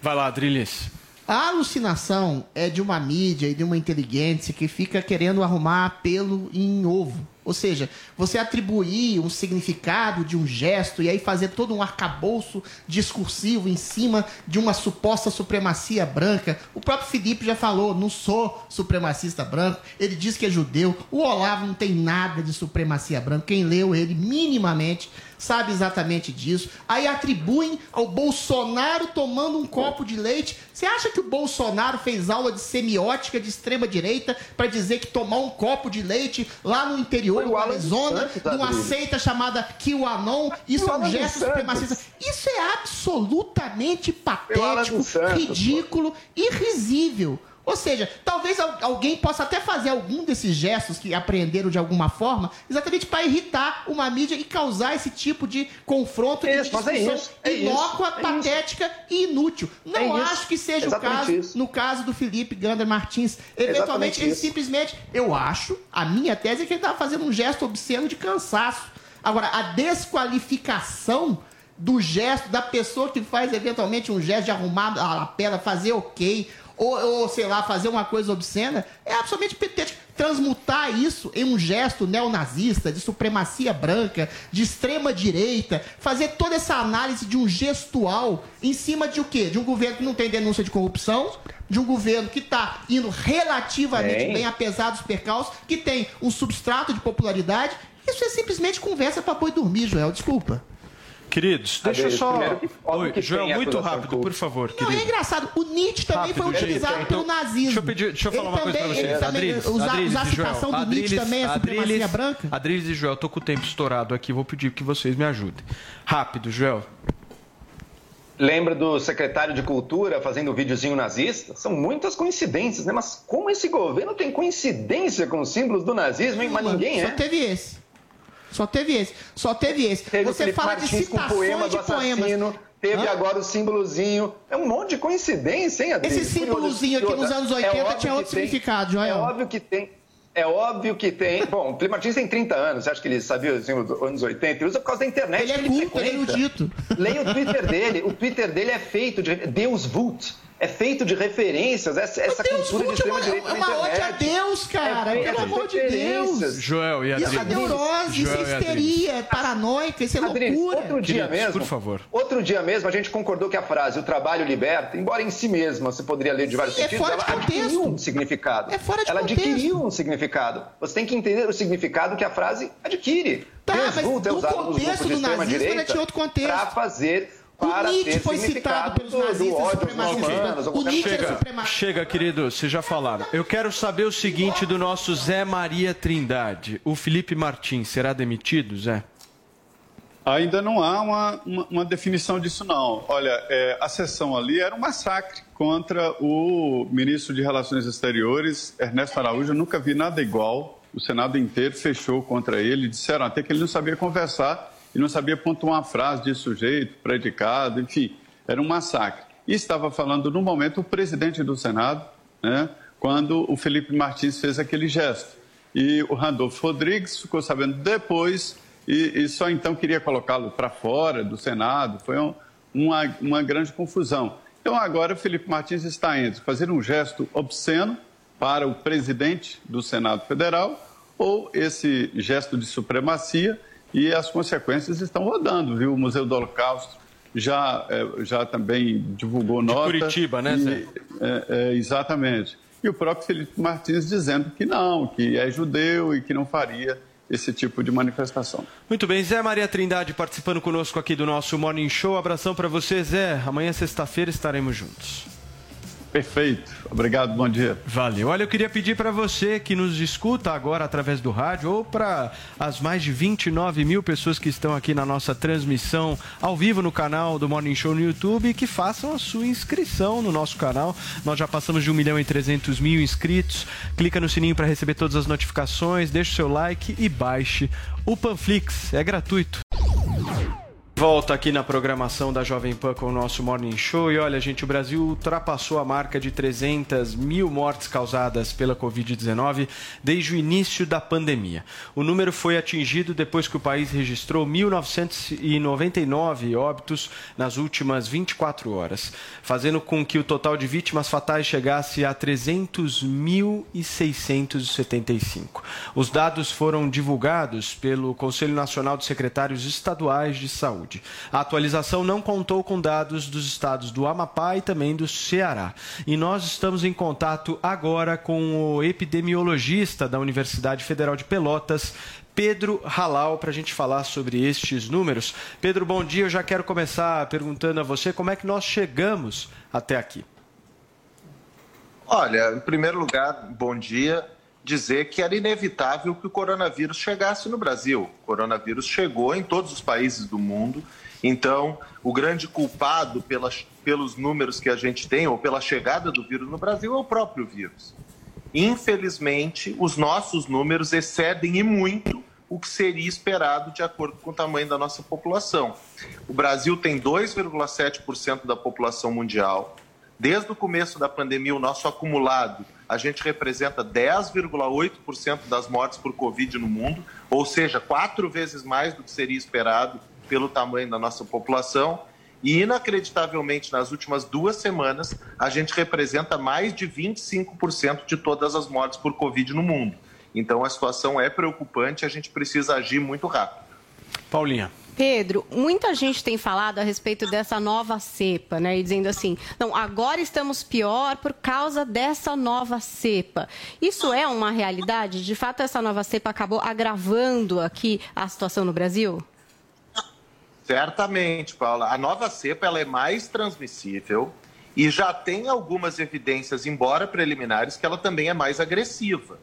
Vai lá, Adriles. A alucinação é de uma mídia e de uma inteligência que fica querendo arrumar pelo em ovo. Ou seja, você atribuir um significado de um gesto e aí fazer todo um arcabouço discursivo em cima de uma suposta supremacia branca. O próprio Felipe já falou, não sou supremacista branco. Ele diz que é judeu. O Olavo não tem nada de supremacia branca. Quem leu ele minimamente sabe exatamente disso. Aí atribuem ao Bolsonaro tomando um copo de leite. Você acha que o Bolsonaro fez aula de semiótica de extrema direita para dizer que tomar um copo de leite lá no interior do Arizona, numa Adriles. seita chamada QAnon, isso é um gesto supremacista. Isso é absolutamente patético, Santos, ridículo e risível. Ou seja, talvez al- alguém possa até fazer algum desses gestos que apreenderam de alguma forma, exatamente para irritar uma mídia e causar esse tipo de confronto e Isso, de é discussão isso, é isso, inócua, é patética e inútil. Não É acho que seja o exatamente caso isso. no caso do Felipe Gander Martins. Eventualmente, ele simplesmente, eu acho, a minha tese é que ele estava fazendo um gesto obsceno de cansaço. Agora, a desqualificação do gesto da pessoa que faz eventualmente um gesto de arrumar a lapela, fazer ok, ou, ou, sei lá, fazer uma coisa obscena, é absolutamente patético. Transmutar isso em um gesto neonazista, de supremacia branca, de extrema direita, fazer toda essa análise de um gestual em cima de o quê? De um governo que não tem denúncia de corrupção, de um governo que está indo relativamente Tem. bem, apesar dos percalços, que tem um substrato de popularidade. Isso é simplesmente conversa para boi dormir, Joel. Desculpa. Queridos, deixa eu só. Oi, Joel, muito rápido, por favor, Não, é querido. engraçado. O Nietzsche também Rápido, foi utilizado Então, pelo nazismo. Deixa eu, pedir, deixa eu falar Ele uma coisa pra também- vocês. Adriles, usar, Adriles usar a Joel. citação do Adriles, Nietzsche também é supremacia Adriles, branca? Adriles e Joel, tô com o tempo estourado aqui, vou pedir que vocês me ajudem. Rápido, Joel. Lembra do secretário de Cultura fazendo o videozinho nazista? São muitas coincidências, né? Mas como esse governo tem coincidência com os símbolos do nazismo, hein? Mas ninguém Só é. teve esse. Só teve esse. Só teve esse. Teve Você fala de Martins o citações poema de poemas. teve Hã? agora o símbolozinho. É um monte de coincidência, hein, Adriles? Esse símbolozinho aqui nos anos 80 óbvio tinha outro significado, Joel. É óbvio que tem. É óbvio que tem. (laughs) Bom, o Martins tem 30 anos. Você acha que ele sabia o símbolo dos anos 80? Ele usa por causa da internet. Ele é culto, ele é erudito. Leia o Twitter dele. O Twitter dele é feito de Deus Vult. É feito de referências, essa, essa Deus, cultura de extrema-direita é na uma internet. ode a Deus, cara. É Pelo amor de. Deus. Joel e Isso é neurose, isso é histeria, é paranoica, isso é Adriles, loucura. outro dia Queridos, mesmo, por favor. Outro dia mesmo a gente concordou que a frase o trabalho liberta, embora em si mesma você poderia ler de vários Sim, é sentidos, fora ela de contexto. adquiriu um significado. É fora de ela contexto. adquiriu um significado. Você tem que entender o significado que a frase adquire. Tá, mas Resulta é no contexto do nazismo, ela tinha outro contexto. Para fazer O para Nietzsche ter foi citado pelos nazistas supremacistas. O Nietzsche era coisa. supremacista. Chega, querido, vocês já falaram. Eu quero saber o seguinte do nosso Zé Maria Trindade. O Felipe Martins será demitido, Zé? Ainda não há uma, uma, uma definição disso, não. Olha, é, a sessão ali era um massacre contra o ministro de Relações Exteriores, Ernesto Araújo. Eu nunca vi nada igual. O Senado inteiro fechou contra ele. Disseram até que ele não sabia conversar e não sabia pontuar uma frase de sujeito, predicado, enfim. Era um massacre. E estava falando, no momento, o presidente do Senado, né, quando o Felipe Martins fez aquele gesto. E o Randolfo Rodrigues ficou sabendo depois e, e só então queria colocá-lo para fora do Senado. Foi um- uma, uma grande confusão. Então agora o Felipe Martins está entre fazer um gesto obsceno para o presidente do Senado Federal ou esse gesto de supremacia e as consequências estão rodando, viu? O Museu do Holocausto já, eh, já também divulgou nota. Curitiba, né, e- Zé? é, é, exatamente. E o próprio Felipe Martins dizendo que não, que é judeu e que não faria esse tipo de manifestação. Muito bem, Zé Maria Trindade participando conosco aqui do nosso Morning Show. Abração para você, Zé. Amanhã, sexta-feira, estaremos juntos. Perfeito. Obrigado, bom dia. Valeu. Olha, eu queria pedir para você que nos escuta agora através do rádio ou para as mais de 29 mil pessoas que estão aqui na nossa transmissão ao vivo no canal do Morning Show no YouTube que façam a sua inscrição no nosso canal. Nós já passamos de 1 milhão e 300 mil inscritos. Clica no sininho para receber todas as notificações, deixa o seu like e baixe o Panflix. É gratuito. Volta aqui na programação da Jovem Pan com o nosso Morning Show. E olha, gente, o Brasil ultrapassou a marca de 300 mil mortes causadas pela Covid-19 desde o início da pandemia. O número foi atingido depois que o país registrou 1.999 óbitos nas últimas 24 horas, fazendo com que o total de vítimas fatais chegasse a 300.675. Os dados foram divulgados pelo Conselho Nacional de Secretários Estaduais de Saúde. A atualização não contou com dados dos estados do Amapá e também do Ceará. E nós estamos em contato agora com o epidemiologista da Universidade Federal de Pelotas, Pedro Halal, para a gente falar sobre estes números. Pedro, bom dia. Eu já quero começar perguntando a você como é que nós chegamos até aqui. Olha, em primeiro lugar, bom dia. Dizer que era inevitável que o coronavírus chegasse no Brasil. O coronavírus chegou em todos os países do mundo. Então, o grande culpado pelas, pelos números que a gente tem, ou pela chegada do vírus no Brasil, é o próprio vírus. Infelizmente, os nossos números excedem e muito o que seria esperado de acordo com o tamanho da nossa população. O Brasil tem 2,7% da população mundial. Desde o começo da pandemia, o nosso acumulado, a gente representa 10,8% das mortes por Covid no mundo, ou seja, quatro vezes mais do que seria esperado pelo tamanho da nossa população. E, inacreditavelmente, nas últimas duas semanas, a gente representa mais de 25% de todas as mortes por Covid no mundo. Então, a situação é preocupante e a gente precisa agir muito rápido. Paulinha. Pedro, muita gente tem falado a respeito dessa nova cepa, né? E dizendo assim, não, agora estamos pior por causa dessa nova cepa. Isso é uma realidade? De fato, essa nova cepa acabou agravando aqui a situação no Brasil? Certamente, Paula. A nova cepa ela é mais transmissível e já tem algumas evidências, embora preliminares, que ela também é mais agressiva.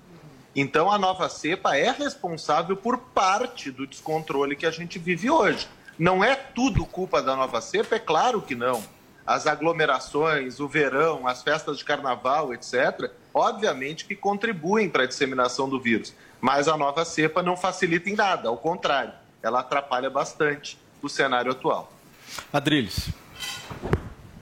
Então, a nova cepa é responsável por parte do descontrole que a gente vive hoje. Não é tudo culpa da nova cepa? É claro que não. As aglomerações, o verão, as festas de carnaval, etc., obviamente que contribuem para a disseminação do vírus. Mas a nova cepa não facilita em nada, ao contrário, ela atrapalha bastante o cenário atual. Adriles.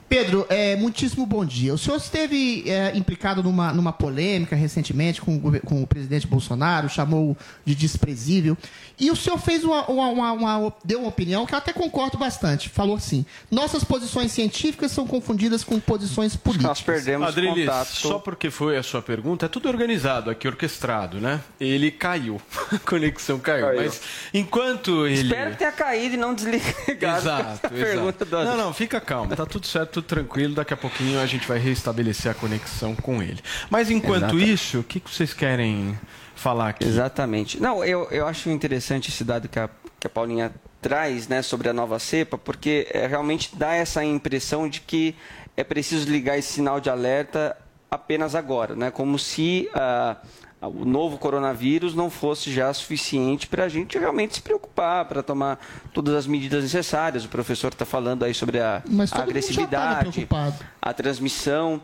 Pedro, é, muitíssimo bom dia. O senhor esteve é, implicado numa, numa polêmica recentemente com com o presidente Bolsonaro, chamou de desprezível. E o senhor fez uma, uma- uma- uma- deu uma opinião que eu até concordo bastante. Falou assim: nossas posições científicas são confundidas com posições políticas. Adriles, só porque foi a sua pergunta, é tudo organizado aqui, orquestrado, né? Ele caiu. (laughs) A conexão caiu. Caiu. Mas enquanto ele. Espero que tenha caído e não desligado. Exato, a pergunta exato. do Não, não, fica calmo. Tá tudo certo, tudo tranquilo. Daqui a pouquinho a gente vai restabelecer a conexão com ele. Mas enquanto Exatamente. isso, o que que vocês querem falar aqui? Exatamente. Não, eu, eu acho interessante esse dado que a, que a Paulinha traz né, sobre a nova cepa, porque é, realmente dá essa impressão de que é preciso ligar esse sinal de alerta apenas agora, né? como se ah, o novo coronavírus não fosse já suficiente para a gente realmente se preocupar, para tomar todas as medidas necessárias. O professor está falando aí sobre a, a já estava agressividade, preocupado. a transmissão.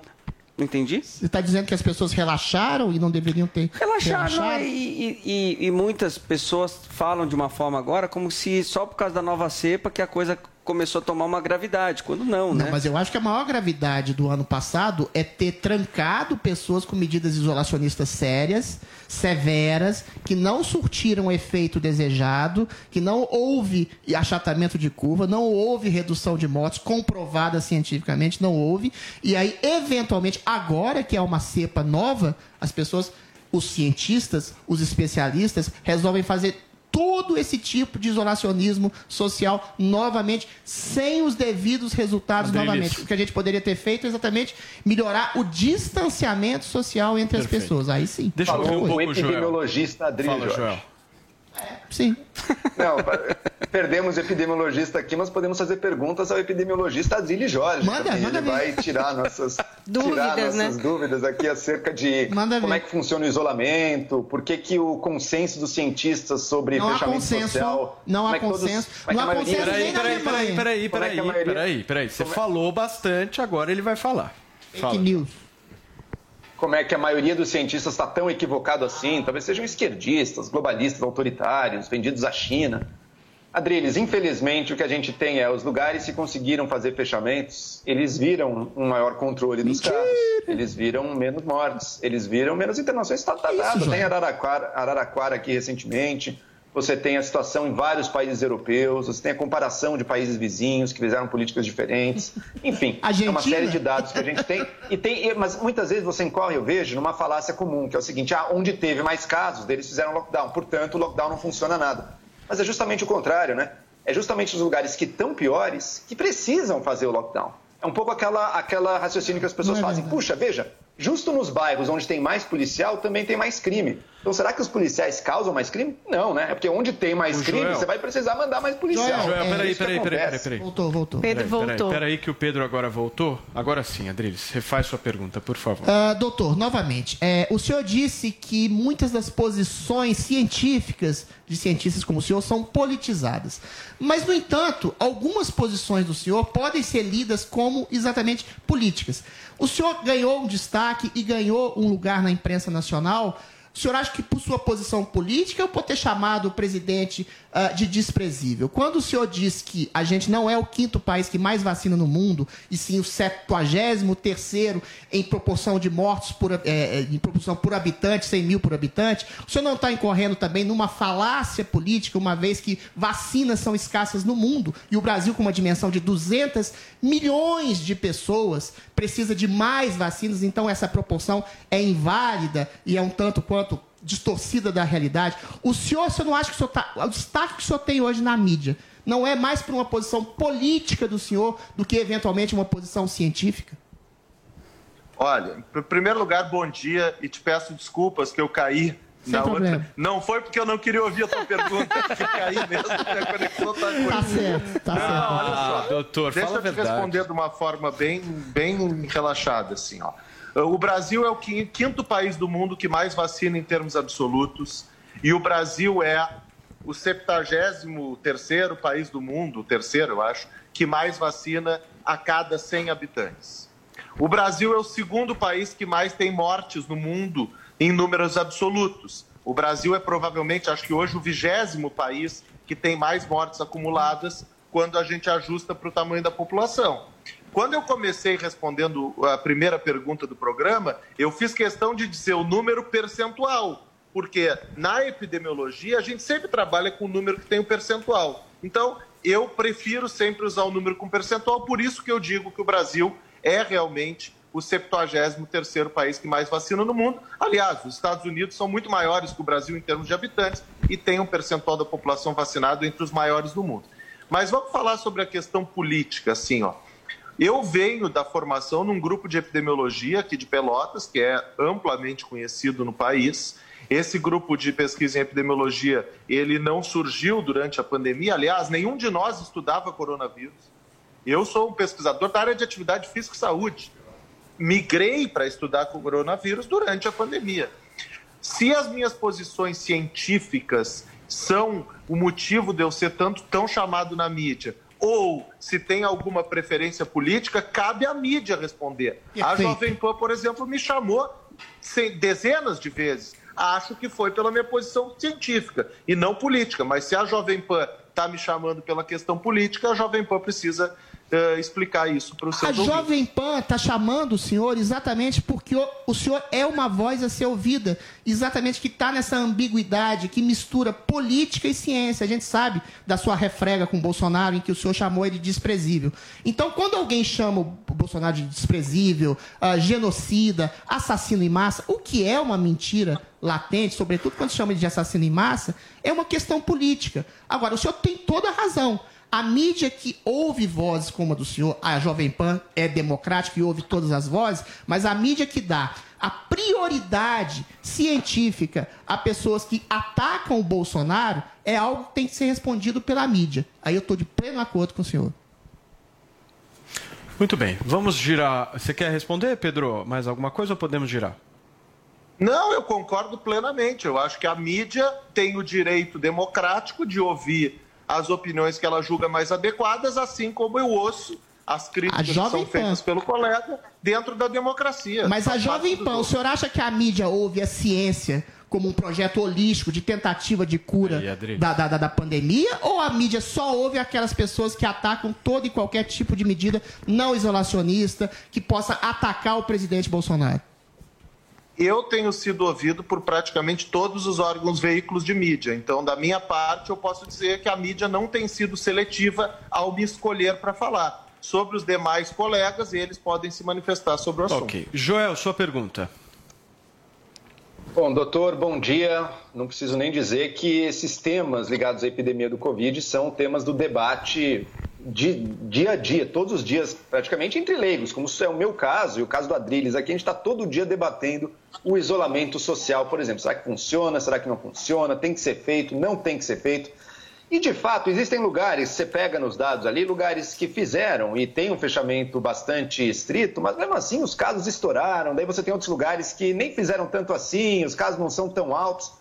Entendi? Você está dizendo que as pessoas relaxaram e não deveriam ter Relaxar, não relaxado? e- e muitas pessoas falam de uma forma agora como se só por causa da nova cepa que a coisa começou a tomar uma gravidade, quando não, né? Não, mas eu acho que a maior gravidade do ano passado é ter trancado pessoas com medidas isolacionistas sérias, severas, que não surtiram o efeito desejado, que não houve achatamento de curva, não houve redução de mortes comprovada cientificamente, não houve. E aí, eventualmente, agora que é uma cepa nova, as pessoas, os cientistas, os especialistas, resolvem fazer todo esse tipo de isolacionismo social novamente, sem os devidos resultados novamente. O que a gente poderia ter feito é exatamente melhorar o distanciamento social entre as Perfeito. pessoas. Aí sim. Deixa eu Falou ouvir um o pouco, Joel. epidemiologista Adrilho Fala, Jorge. Sim. Não, perdemos o epidemiologista aqui, mas podemos fazer perguntas ao epidemiologista Adrilho Jorge. Manda, também. manda Ele ver. vai tirar nossas (laughs) Dúvidas, tirar né? nossas dúvidas aqui acerca de Manda como ver. é que funciona o isolamento, por que, que o consenso dos cientistas sobre Não há fechamento consenso, social... não como há é todos- consenso, como é não há maioria- consenso Peraí, nem na peraí, peraí, peraí, Como é peraí, peraí, peraí. Você falou bastante, agora ele vai falar. Fala. Fake news. Como é que a maioria dos cientistas está tão equivocado assim. Talvez sejam esquerdistas, globalistas, autoritários, vendidos à China. Adriles, infelizmente o que a gente tem é os lugares que conseguiram fazer fechamentos, eles viram um maior controle dos casos, eles viram menos mortes, eles viram menos internações. Está tá dado. Tem Araraquara, Araraquara aqui recentemente, você tem a situação em vários países europeus, você tem a comparação de países vizinhos que fizeram políticas diferentes. (laughs) Enfim, é uma Argentina? série de dados que a gente tem. (laughs) E tem. Mas muitas vezes você incorre, eu vejo, numa falácia comum, que é o seguinte: ah, onde teve mais casos, eles fizeram lockdown. Portanto, o lockdown não funciona nada. Mas é justamente o contrário, né? É justamente os lugares que estão piores que precisam fazer o lockdown. É um pouco aquela, aquela raciocínio que as pessoas é fazem. Puxa, veja, justo nos bairros onde tem mais policial também tem mais crime. Então será que os policiais causam mais crime? Não, né? É porque onde tem mais O crime, Joel. você vai precisar mandar mais policial. Joel, Joel, é peraí, peraí, peraí, peraí, peraí. Voltou, voltou. Pedro Peraí, peraí, voltou. Peraí que o Pedro agora voltou. Agora sim, Adriles, refaz sua pergunta, por favor. Ah, doutor, novamente, é, o senhor disse que muitas das posições científicas de cientistas como o senhor são politizadas. Mas, no entanto, algumas posições do senhor podem ser lidas como exatamente políticas. O senhor ganhou um destaque e ganhou um lugar na imprensa nacional. O senhor acha que por sua posição política ou por ter chamado o presidente ah, de desprezível? Quando o senhor diz que a gente não é o quinto país que mais vacina no mundo, e sim o 73 terceiro em proporção de mortos por, eh, eh, em proporção por habitante, 100 mil por habitante, o senhor não está incorrendo também numa falácia política, uma vez que vacinas são escassas no mundo e o Brasil, com uma dimensão de 200 milhões de pessoas, precisa de mais vacinas, então essa proporção é inválida e é um tanto quanto distorcida da realidade. O senhor, você não acha que o, senhor tá, o destaque que o senhor tem hoje na mídia não é mais por uma posição política do senhor do que eventualmente uma posição científica? Olha, em primeiro lugar, bom dia e te peço desculpas que eu caí Sem na problema. outra. Não foi porque eu não queria ouvir a tua (laughs) pergunta, que eu caí mesmo, porque a conexão tá ruim. Tá certo, tá Não, certo. olha só. Ah, doutor, Deixa fala eu te verdade. responder de uma forma bem, bem relaxada, assim, ó. O Brasil é o qui- quinto país do mundo que mais vacina em termos absolutos e o Brasil é o 73º país do mundo, o terceiro, eu acho, que mais vacina a cada 100 habitantes. O Brasil é o segundo país que mais tem mortes no mundo em números absolutos. O Brasil é provavelmente, acho que hoje, o vigésimo país que tem mais mortes acumuladas quando a gente ajusta para o tamanho da população. Quando eu comecei respondendo a primeira pergunta do programa, eu fiz questão de dizer o número percentual, porque na epidemiologia a gente sempre trabalha com o número que tem o percentual. Então, eu prefiro sempre usar o número com percentual, por isso que eu digo que o Brasil é realmente o 73º país que mais vacina no mundo. Aliás, os Estados Unidos são muito maiores que o Brasil em termos de habitantes e tem um percentual da população vacinada entre os maiores do mundo. Mas vamos falar sobre a questão política, assim, ó. Eu venho da formação num grupo de epidemiologia aqui de Pelotas, que é amplamente conhecido no país. Esse grupo de pesquisa em epidemiologia, ele não surgiu durante a pandemia. Aliás, nenhum de nós estudava coronavírus. Eu sou um pesquisador da área de atividade física e saúde. Migrei para estudar coronavírus durante a pandemia. Se as minhas posições científicas são o motivo de eu ser tanto tão chamado na mídia, ou se tem alguma preferência política, cabe à mídia responder. A Perfeito. Jovem Pan, por exemplo, me chamou dezenas de vezes. Acho que foi pela minha posição científica e não política. Mas se a Jovem Pan está me chamando pela questão política, a Jovem Pan precisa eh, explicar isso para os A seus ouvintes. Jovem Pan está chamando o senhor exatamente porque o, o senhor é uma voz a ser ouvida. Exatamente que está nessa ambiguidade, que mistura política e ciência. A gente sabe da sua refrega com o Bolsonaro, em que o senhor chamou ele de desprezível. Então, quando alguém chama o Bolsonaro de desprezível, ah, genocida, assassino em massa, o que é uma mentira latente, sobretudo quando chama ele de assassino em massa, é uma questão política. Agora, o senhor tem toda a razão. A mídia que ouve vozes como a do senhor, a Jovem Pan é democrática e ouve todas as vozes, mas a mídia que dá a prioridade científica a pessoas que atacam o Bolsonaro é algo que tem que ser respondido pela mídia. Aí eu estou de pleno acordo com o senhor. Muito bem, vamos girar. Você quer responder, Pedro? Mais alguma coisa ou podemos girar? Não, eu concordo plenamente. Eu acho que a mídia tem o direito democrático de ouvir as opiniões que ela julga mais adequadas, assim como eu ouço as críticas que são feitas Pan. pelo colega dentro da democracia. Mas a Jovem Pan, o senhor acha que a mídia ouve a ciência como um projeto holístico de tentativa de cura Aí, da, da- da pandemia? Ou a mídia só ouve aquelas pessoas que atacam todo e qualquer tipo de medida não isolacionista que possa atacar o presidente Bolsonaro? Eu tenho sido ouvido por praticamente todos os órgãos veículos de mídia. Então, da minha parte, eu posso dizer que a mídia não tem sido seletiva ao me escolher para falar. Sobre os demais colegas, eles podem se manifestar sobre o assunto. Ok. Joel, sua pergunta. Bom, doutor, bom dia. Não preciso nem dizer que esses temas ligados à epidemia do Covid são temas do debate de dia a dia, todos os dias, praticamente entre leigos, como é o meu caso e o caso do Adriles. Aqui a gente está todo dia debatendo o isolamento social, por exemplo. Será que funciona? Será que não funciona? Tem que ser feito? Não tem que ser feito? E de fato, existem lugares, você pega nos dados ali, lugares que fizeram e tem um fechamento bastante estrito, mas mesmo assim os casos estouraram. Daí você tem outros lugares que nem fizeram tanto assim, os casos não são tão altos.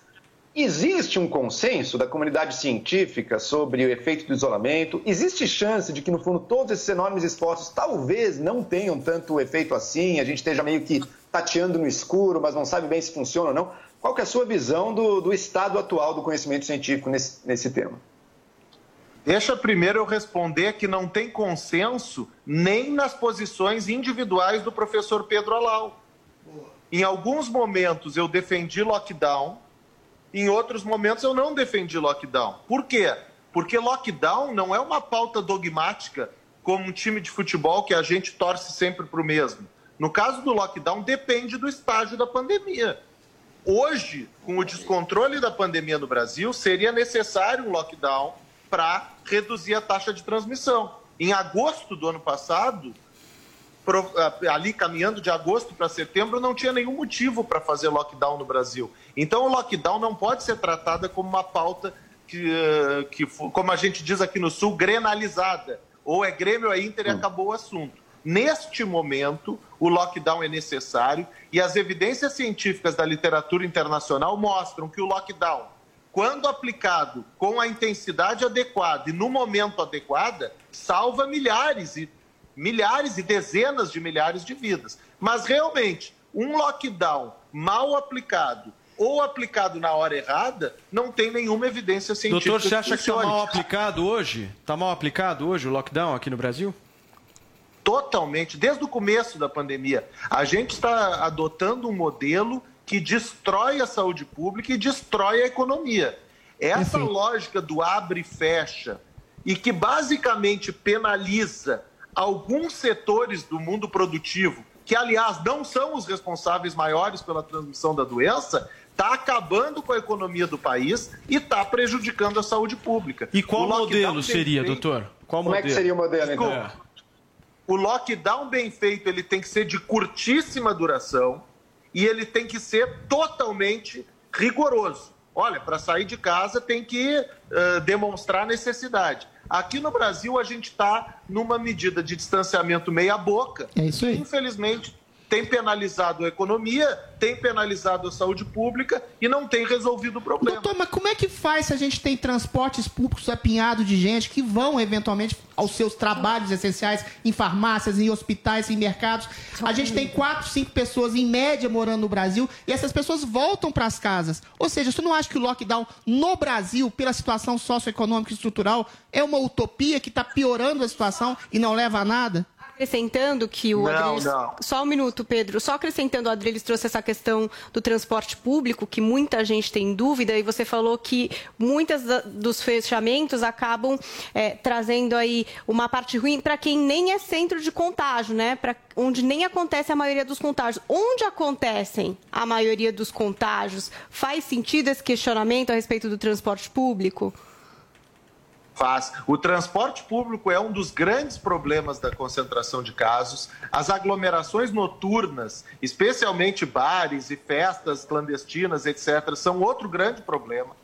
Existe um consenso da comunidade científica sobre o efeito do isolamento? Existe chance de que, no fundo, todos esses enormes esforços talvez não tenham tanto efeito assim, a gente esteja meio que tateando no escuro, mas não sabe bem se funciona ou não? Qual que é a sua visão do, do estado atual do conhecimento científico nesse, nesse tema? Deixa primeiro eu responder que não tem consenso nem nas posições individuais do professor Pedro Alau. Em alguns momentos eu defendi lockdown, em outros momentos eu não defendi lockdown. Por quê? Porque lockdown não é uma pauta dogmática como um time de futebol que a gente torce sempre para o mesmo. No caso do lockdown, depende do estágio da pandemia. Hoje, com o descontrole da pandemia no Brasil, seria necessário um lockdown para reduzir a taxa de transmissão. Em agosto do ano passado, ali caminhando de agosto para setembro, não tinha nenhum motivo para fazer lockdown no Brasil. Então, o lockdown não pode ser tratada como uma pauta que, eh, que como a gente diz aqui no Sul, grenalizada. Ou é Grêmio, ou é Inter e acabou o assunto. Neste momento, o lockdown é necessário e as evidências científicas da literatura internacional mostram que o lockdown, quando aplicado com a intensidade adequada e no momento adequado, salva milhares e milhares e dezenas de milhares de vidas. Mas realmente, um lockdown mal aplicado ou aplicado na hora errada, não tem nenhuma evidência científica. Doutor, você acha que está mal aplicado hoje? Está mal aplicado hoje o lockdown aqui no Brasil? totalmente, desde o começo da pandemia, a gente está adotando um modelo que destrói a saúde pública e destrói a economia. Essa lógica do abre e fecha e que basicamente penaliza alguns setores do mundo produtivo, que aliás não são os responsáveis maiores pela transmissão da doença, está acabando com a economia do país e está prejudicando a saúde pública. E qual O modelo seria, feito- doutor? Qual Como é que seria o modelo, então? Desculpa. O lockdown bem feito ele tem que ser de curtíssima duração e ele tem que ser totalmente rigoroso. Olha, para sair de casa tem que eh, demonstrar necessidade. Aqui no Brasil a gente está numa medida de distanciamento meia boca. É isso aí. Infelizmente tem penalizado a economia, tem penalizado a saúde pública e não tem resolvido o problema. Doutor, mas como é que faz se a gente tem transportes públicos apinhados de gente que vão eventualmente aos seus trabalhos essenciais em farmácias, em hospitais, em mercados? A gente tem quatro, cinco pessoas em média morando no Brasil e essas pessoas voltam para as casas. Ou seja, você não acha que o lockdown no Brasil, pela situação socioeconômica e estrutural, é uma utopia que está piorando a situação e não leva a nada? Acrescentando que o Não, Adriles... não. Só um minuto, Pedro. Só acrescentando, o Adriles trouxe essa questão do transporte público, que muita gente tem dúvida, e você falou que muitas dos fechamentos acabam eh, trazendo aí uma parte ruim para quem nem é centro de contágio, né? Pra, onde nem acontece a maioria dos contágios. Onde acontecem a maioria dos contágios? Faz sentido esse questionamento a respeito do transporte público? Faz. O transporte público é um dos grandes problemas da concentração de casos. As aglomerações noturnas, especialmente bares e festas clandestinas, etc., são outro grande problema.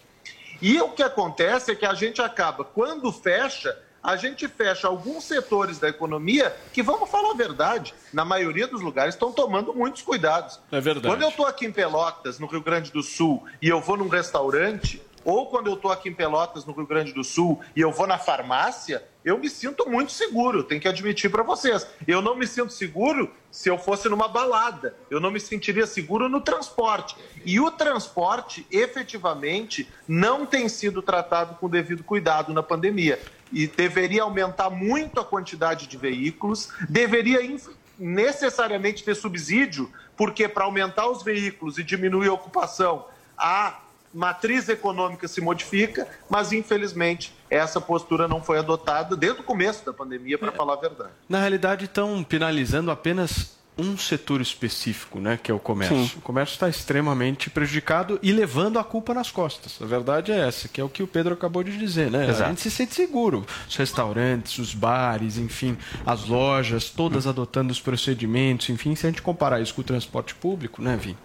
E o que acontece é que a gente acaba, quando fecha, a gente fecha alguns setores da economia que, vamos falar a verdade, na maioria dos lugares estão tomando muitos cuidados. É verdade. Quando eu estou aqui em Pelotas, no Rio Grande do Sul, e eu vou num restaurante, ou quando eu estou aqui em Pelotas, no Rio Grande do Sul, e eu vou na farmácia, eu me sinto muito seguro, tenho que admitir para vocês. Eu não me sinto seguro se eu fosse numa balada, eu não me sentiria seguro no transporte. E o transporte, efetivamente, não tem sido tratado com devido cuidado na pandemia. E deveria aumentar muito a quantidade de veículos, deveria necessariamente ter subsídio, porque para aumentar os veículos e diminuir a ocupação, a matriz econômica se modifica, mas infelizmente essa postura não foi adotada desde o começo da pandemia, para falar a verdade. Na realidade, estão penalizando apenas um setor específico, né, que é o comércio. Sim. O comércio está extremamente prejudicado e levando a culpa nas costas. A verdade é essa, que é o que o Pedro acabou de dizer, né? Exato. A gente se sente seguro. Os restaurantes, os bares, enfim, as lojas, todas adotando os procedimentos, enfim, se a gente comparar isso com o transporte público, né, Vi?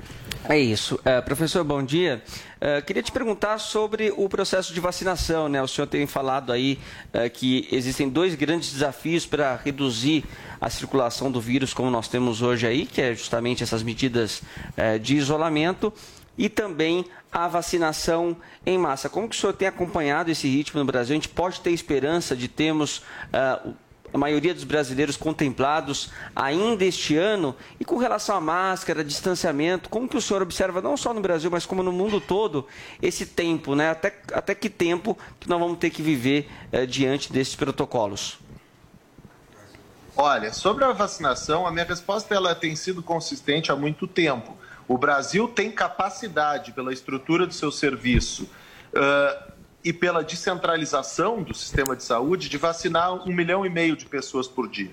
É isso. Eh, professor, bom dia. Eh, queria te perguntar sobre o processo de vacinação. Né? O senhor tem falado aí eh, que existem dois grandes desafios para reduzir a circulação do vírus, como nós temos hoje aí, que é justamente essas medidas eh, de isolamento e também a vacinação em massa. Como que o senhor tem acompanhado esse ritmo no Brasil? A gente pode ter esperança de termos a maioria dos brasileiros contemplados ainda este ano? E com relação à máscara, distanciamento, como que o senhor observa, não só no Brasil, mas como no mundo todo, esse tempo, né? Até, até que tempo que nós vamos ter que viver eh, diante desses protocolos? Olha, sobre a vacinação, a minha resposta ela tem sido consistente há muito tempo. O Brasil tem capacidade, pela estrutura do seu serviço ãh, e pela descentralização do sistema de saúde, de vacinar um milhão e meio de pessoas por dia.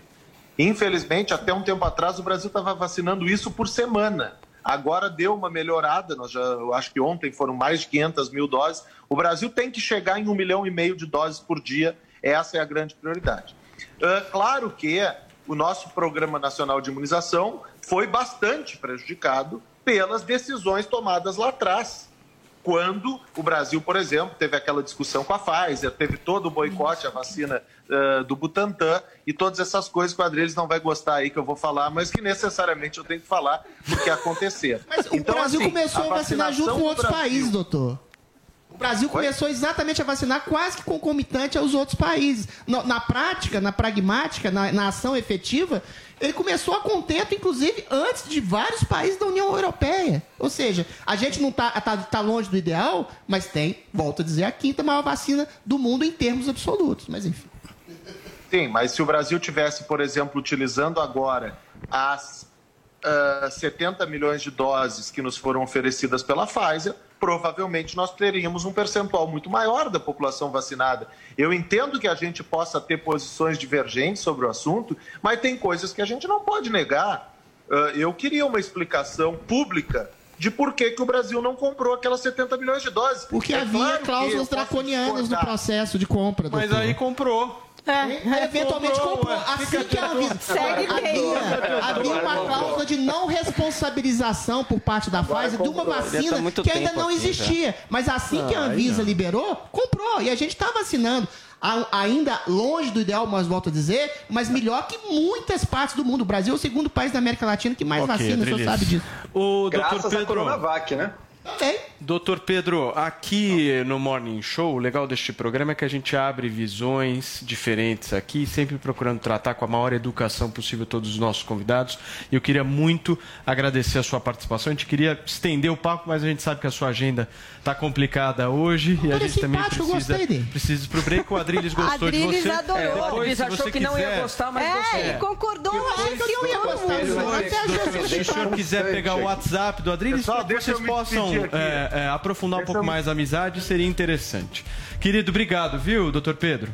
Infelizmente, até um tempo atrás, o Brasil estava vacinando isso por semana. Agora deu uma melhorada, nós já, eu acho que ontem foram mais de 500 mil doses. O Brasil tem que chegar em um milhão e meio de doses por dia, essa é a grande prioridade. Ah, claro que o nosso Programa Nacional de Imunização foi bastante prejudicado pelas decisões tomadas lá atrás. Quando o Brasil, por exemplo, teve aquela discussão com a Pfizer, teve todo o boicote à vacina ah, do Butantan e todas essas coisas que o Adriles não vai gostar aí que eu vou falar, mas que necessariamente eu tenho que falar porque aconteceram. O Brasil assim, começou a, vacinar junto com outros Brasil- países, doutor. O Brasil começou exatamente a vacinar quase que concomitante aos outros países. Na, na prática, na pragmática, na, na ação efetiva, ele começou a contento, inclusive, antes de vários países da União Europeia. Ou seja, a gente não está tá, tá longe do ideal, mas tem, volto a dizer, a quinta maior vacina do mundo em termos absolutos. Mas enfim. Sim, mas se o Brasil tivesse, por exemplo, utilizando agora as uh, 70 milhões de doses que nos foram oferecidas pela Pfizer, provavelmente nós teríamos um percentual muito maior da população vacinada. Eu entendo que a gente possa ter posições divergentes sobre o assunto, mas tem coisas que a gente não pode negar. Uh, eu queria uma explicação pública de por que, que o Brasil não comprou aquelas 70 milhões de doses. Porque É havia claro cláusulas draconianas no processo de compra. Mas doutor. aí comprou. É, eventualmente comprou. Assim que a Anvisa Segue havia, havia uma cláusula de não responsabilização por parte da Pfizer de uma vacina que ainda não aqui, existia. Mas assim que a Ah, Anvisa liberou, comprou. E a gente está vacinando. Ainda longe do ideal, mas volto a dizer, mas melhor que muitas partes do mundo. O Brasil é o segundo país da América Latina que mais Ok, vacina, o senhor sabe disso. O Graças à Pedro. Coronavac, né? Também. Doutor Pedro, aqui no Morning Show, o legal deste programa é que a gente abre visões diferentes aqui, sempre procurando tratar com a maior educação possível todos os nossos convidados. E eu queria muito agradecer a sua participação. A gente queria estender o papo, mas a gente sabe que a sua agenda está complicada hoje e a gente também precisa, precisa ir pro break. O Adriles (laughs) gostou de Adriles você. adorou. É, o Depois, Adriles achou que não ia gostar, mas É, gostou. ele concordou. Eu achei que eu não ia gostar, Se o senhor quiser pegar o WhatsApp do Adriles, Pessoal, para que deixa vocês possam. É, é, aprofundar um pouco me- mais a amizade, seria interessante. Querido, obrigado, viu, doutor Pedro?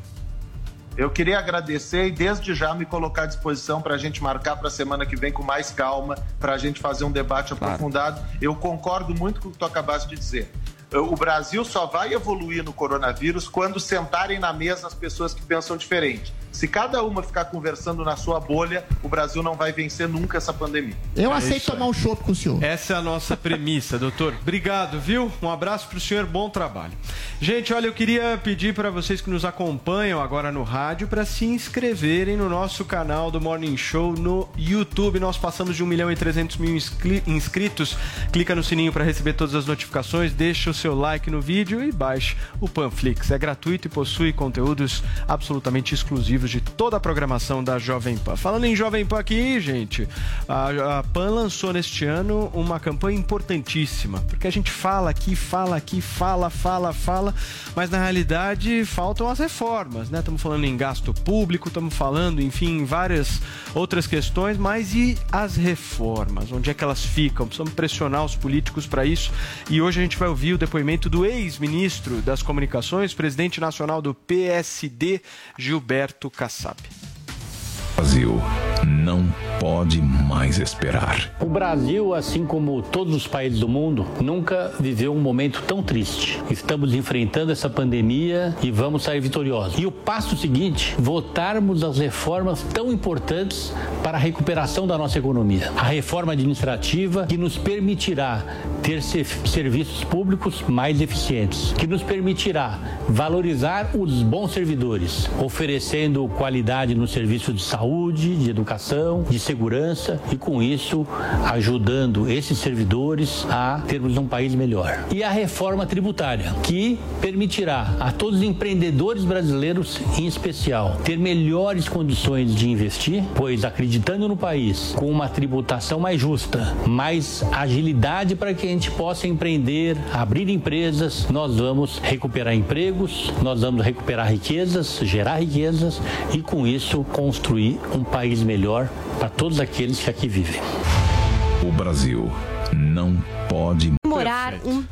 Eu queria agradecer e desde já me colocar à disposição para a gente marcar para a semana que vem com mais calma, para a gente fazer um debate aprofundado. Eu concordo muito com o que tu acabaste de dizer. O Brasil só vai evoluir no coronavírus quando sentarem na mesa as pessoas que pensam diferente. Se cada uma ficar conversando na sua bolha, o Brasil não vai vencer nunca essa pandemia. Eu É aceito tomar um chopp com o senhor. Essa é a nossa premissa, (laughs) doutor. Obrigado, viu? Um abraço para o senhor, bom trabalho. Gente, olha, eu queria pedir para vocês que nos acompanham agora no rádio para se inscreverem no nosso canal do Morning Show no YouTube. Nós passamos de 1 milhão e 300 mil inscri- inscritos. Clica no sininho para receber todas as notificações, deixa o seu like no vídeo e baixe o Panflix. É gratuito e possui conteúdos absolutamente exclusivos de toda a programação da Jovem Pan. Falando em Jovem Pan aqui, gente, a, a Pan lançou neste ano uma campanha importantíssima, porque a gente fala aqui, fala aqui, fala, fala, fala, mas na realidade faltam as reformas, né? Estamos falando em gasto público, estamos falando, enfim, em várias outras questões, mas e as reformas? Onde é que elas ficam? Precisamos pressionar os políticos para isso. E hoje a gente vai ouvir o depoimento do ex-ministro das Comunicações, presidente nacional do PSD, Gilberto Kassab. Brasil não pode mais esperar. O Brasil, assim como todos os países do mundo, nunca viveu um momento tão triste. Estamos enfrentando essa pandemia e vamos sair vitoriosos. E o passo seguinte, votarmos as reformas tão importantes para a recuperação da nossa economia. A reforma administrativa que nos permitirá ter se- serviços públicos mais eficientes, que nos permitirá valorizar os bons servidores, oferecendo qualidade no serviço de saúde, de educação, de segurança e com isso ajudando esses servidores a termos um país melhor. E a reforma tributária, que permitirá a todos os empreendedores brasileiros em especial ter melhores condições de investir, pois acreditando no país com uma tributação mais justa, mais agilidade para que a gente possa empreender, abrir empresas, nós vamos recuperar empregos, nós vamos recuperar riquezas, gerar riquezas e com isso construir um país melhor para todos aqueles que aqui vivem. O Brasil não pode Morar um.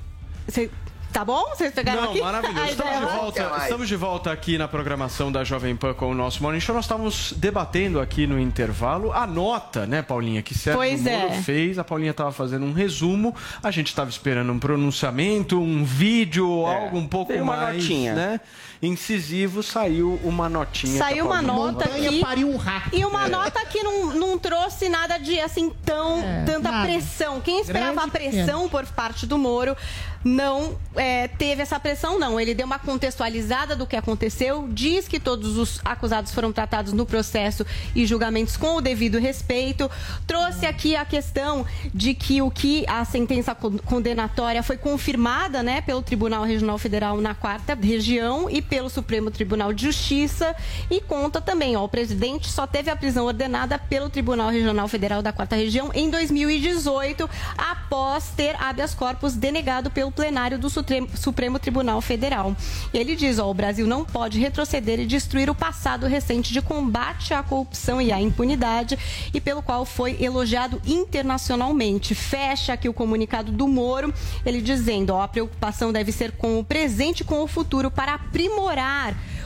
Cê- Tá bom? Vocês pegaram Não, aqui? maravilhoso. (laughs) A Estamos de, vai? volta, estamos de volta aqui na programação da Jovem Pan com o nosso Morning Show. Nós estávamos debatendo aqui no intervalo a nota, né, Paulinha, que Sérgio Pois Moro é. fez. A Paulinha estava fazendo um resumo. A gente estava esperando um pronunciamento, um vídeo, algo um pouco Tem uma mais notinha. né, incisivo. Saiu uma notinha. Saiu uma nota aqui. pariu um rato. E uma É. nota que não, não trouxe nada de assim tão tanta nada. pressão. Quem esperava Grande a pressão por parte do Moro não é, teve essa pressão, não. Ele deu uma contextualizada do que aconteceu, diz que todos os acusados foram tratados no processo e julgamentos com o devido respeito. Trouxe aqui a questão de que o que a sentença con- condenatória foi confirmada né, pelo Tribunal Regional Federal na quarta região e pelo Supremo Tribunal de Justiça. E conta também, ó, o presidente só teve a prisão ordenada pelo Tribunal Regional Federal da quarta região em 2018, após ter habeas corpus denegado pelo plenário do, Supremo, Tribunal Federal. Ele diz: ó, o Brasil não pode retroceder e destruir o passado recente de combate à corrupção e à impunidade e pelo qual foi elogiado internacionalmente. Fecha aqui o comunicado do Moro, ele dizendo: ó, a preocupação deve ser com o presente e com o futuro para aprimorar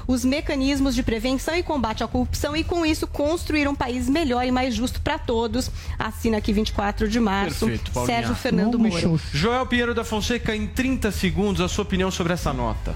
os mecanismos de prevenção e combate à corrupção e, com isso, construir um país melhor e mais justo para todos. Assina aqui 24 de março, Perfeito, Paulinha. Sérgio Fernando Moro. Joel Pinheiro da Fonseca, em 30 segundos, a sua opinião sobre essa nota.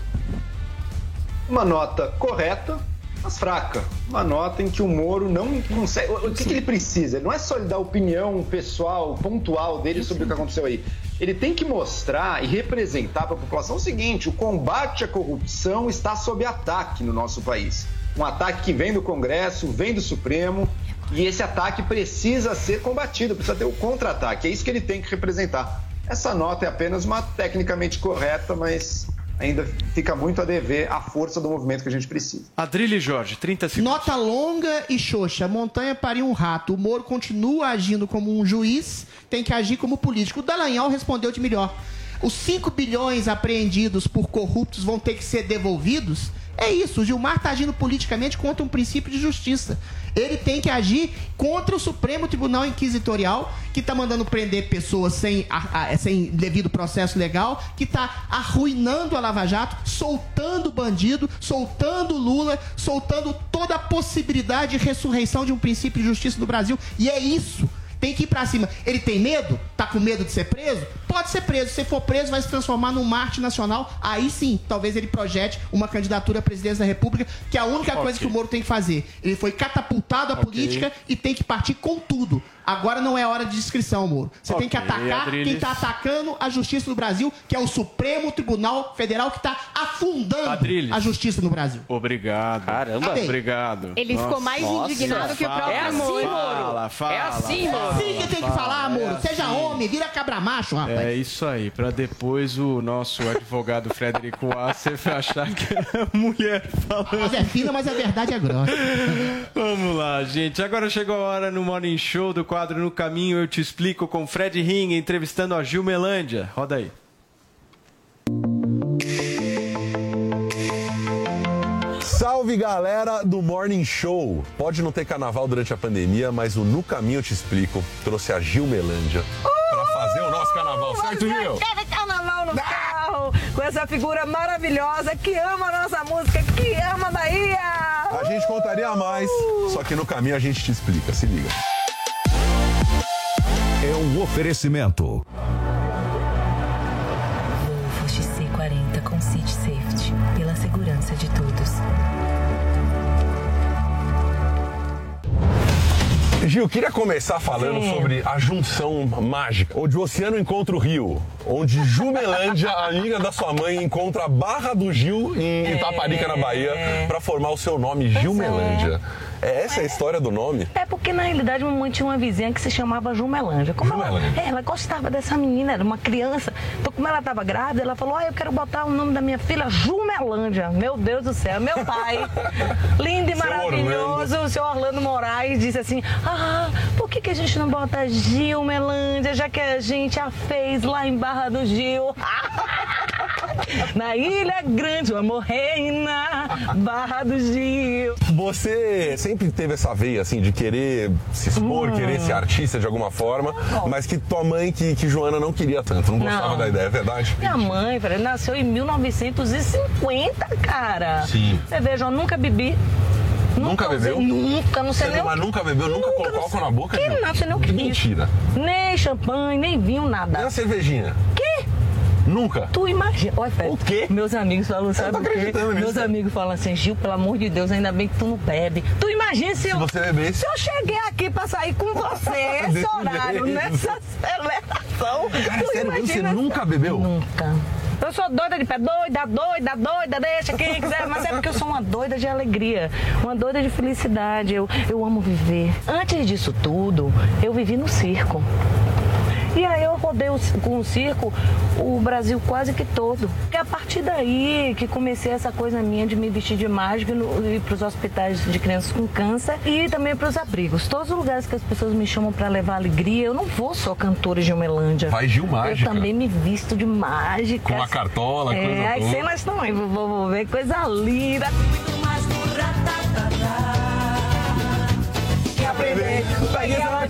Uma nota correta, mas fraca. Uma nota em que o Moro não consegue. O que, que ele precisa? Não é só ele dar opinião pessoal, pontual dele sobre o que aconteceu aí. Ele tem que mostrar e representar para a população o seguinte: o combate à corrupção está sob ataque no nosso país. Um ataque que vem do Congresso, vem do Supremo, e esse ataque precisa ser combatido, precisa ter o contra-ataque. É isso que ele tem que representar. Essa nota é apenas uma tecnicamente correta, mas ainda fica muito a dever a força do movimento que a gente precisa. Adrilho Jorge, 30 segundos. Nota longa e xoxa. Montanha pariu um rato. O Moro continua agindo como um juiz, tem que agir como político. O Dallagnol respondeu de melhor. Os 5 bilhões apreendidos por corruptos vão ter que ser devolvidos? É isso, o Gilmar está agindo politicamente contra um princípio de justiça. Ele tem que agir contra o Supremo Tribunal Inquisitorial, que está mandando prender pessoas sem, a- a- sem devido processo legal, que está arruinando a Lava Jato, soltando bandido, soltando Lula, soltando toda a possibilidade de ressurreição de um princípio de justiça no Brasil. E é isso. Tem que ir pra cima. Ele tem medo? Tá com medo de ser preso? Pode ser preso. Se for preso, vai se transformar num Marte nacional. Aí sim, talvez ele projete uma candidatura à presidência da República, que é a única coisa que o Moro tem que fazer. Ele foi catapultado à política e tem que partir com tudo. Agora não é hora de inscrição, Moro. Você tem que atacar Adriles. quem tá atacando a justiça do Brasil, que é o Supremo Tribunal Federal, que tá afundando Adriles. a justiça no Brasil. Obrigado. Caramba. Obrigado. Ele ficou mais indignado que o próprio É assim, Moro. Fala, fala, É assim, Moro. Assim que tem que fala, falar, Moro. é Seja assim. homem, vira cabra macho, rapaz. É isso aí, pra depois o nosso advogado Frederico Assef (laughs) achar que é mulher falando. Mas é fina, mas a verdade é grossa. (laughs) Vamos lá, gente. Agora chegou a hora no Morning Show do quadro No Caminho Eu Te Explico com Fred Ring entrevistando a Gil Melândia. Roda aí. Salve galera do Morning Show! Pode não ter carnaval durante a pandemia, mas o No Caminho Eu Te Explico trouxe a Gil Melândia pra fazer o nosso carnaval, certo, Gil? Carnaval no carro, com essa figura maravilhosa que ama a nossa música, que ama a Bahia. A gente contaria mais, só que no caminho a gente te explica, se liga. É um oferecimento. Volvo XC40 com City Safety, pela segurança de todos. Gil, queria começar falando Sim. sobre a junção mágica, onde o oceano encontra o rio, onde Jumelândia, a amiga da sua mãe, encontra a Barra do Gil em Itaparica, na Bahia, pra formar o seu nome, Gilmelândia. É essa a história do nome? É porque na realidade mamãe tinha uma vizinha que se chamava Jumelândia. Como ela, é, ela gostava dessa menina, era uma criança. Então, como ela estava grávida, ela falou: Ah, eu quero botar o nome da minha filha Jumelândia. Meu Deus do céu, meu pai, (laughs) lindo e maravilhoso, o seu Orlando Moraes, disse assim: Ah, por que, que a gente não bota Gilmelândia, já que a gente a fez lá em Barra do Gil? (laughs) (laughs) Na Ilha Grande, o amor reina, Barra do Gil. Você sempre teve essa veia, assim, de querer se expor, Hum. querer ser artista de alguma forma, mas que tua mãe, que, que Joana não queria tanto, não gostava Não. da ideia, é verdade? Minha mãe, velho, nasceu em 1950, cara. Sim. Você veja, eu nunca bebi. Nunca bebeu? usei- Nunca, não sei Você nem mas nunca bebeu, nunca colocou álcool na boca, que não, você nem o que Mentira. Nem champanhe, nem vinho, nada. Nem a cervejinha? Que? Nunca? Tu imagina. Olha, o quê? Meus amigos falam, sabe o quê? nisso, Meus amigos falam assim, Gil, pelo amor de Deus, ainda bem que tu não bebe. Tu imagina se, eu. você bebesse. Se eu cheguei aqui pra sair com você, (laughs) esse horário, nessa aceleração. Cara, tu sério mesmo? Você imagina- nunca bebeu? Nunca. Eu sou doida de pé, doida, doida, doida, deixa quem quiser, mas é porque eu sou uma doida de alegria, uma doida de felicidade, eu, eu amo viver. Antes disso tudo, eu vivi no circo. E aí eu rodei o- com o circo o Brasil quase que todo. E a partir daí que comecei essa coisa minha de me vestir de mágica e no- e ir para os hospitais de crianças com câncer e também para os abrigos. Todos os lugares que as pessoas me chamam para levar alegria, eu não vou só cantora de Umelândia. Faz Gil Mágica. Eu também me visto de mágica. Com a cartola, é, coisa as toda. cenas também, vou, vou- vou ver coisa linda. Quer aprender? Pegue a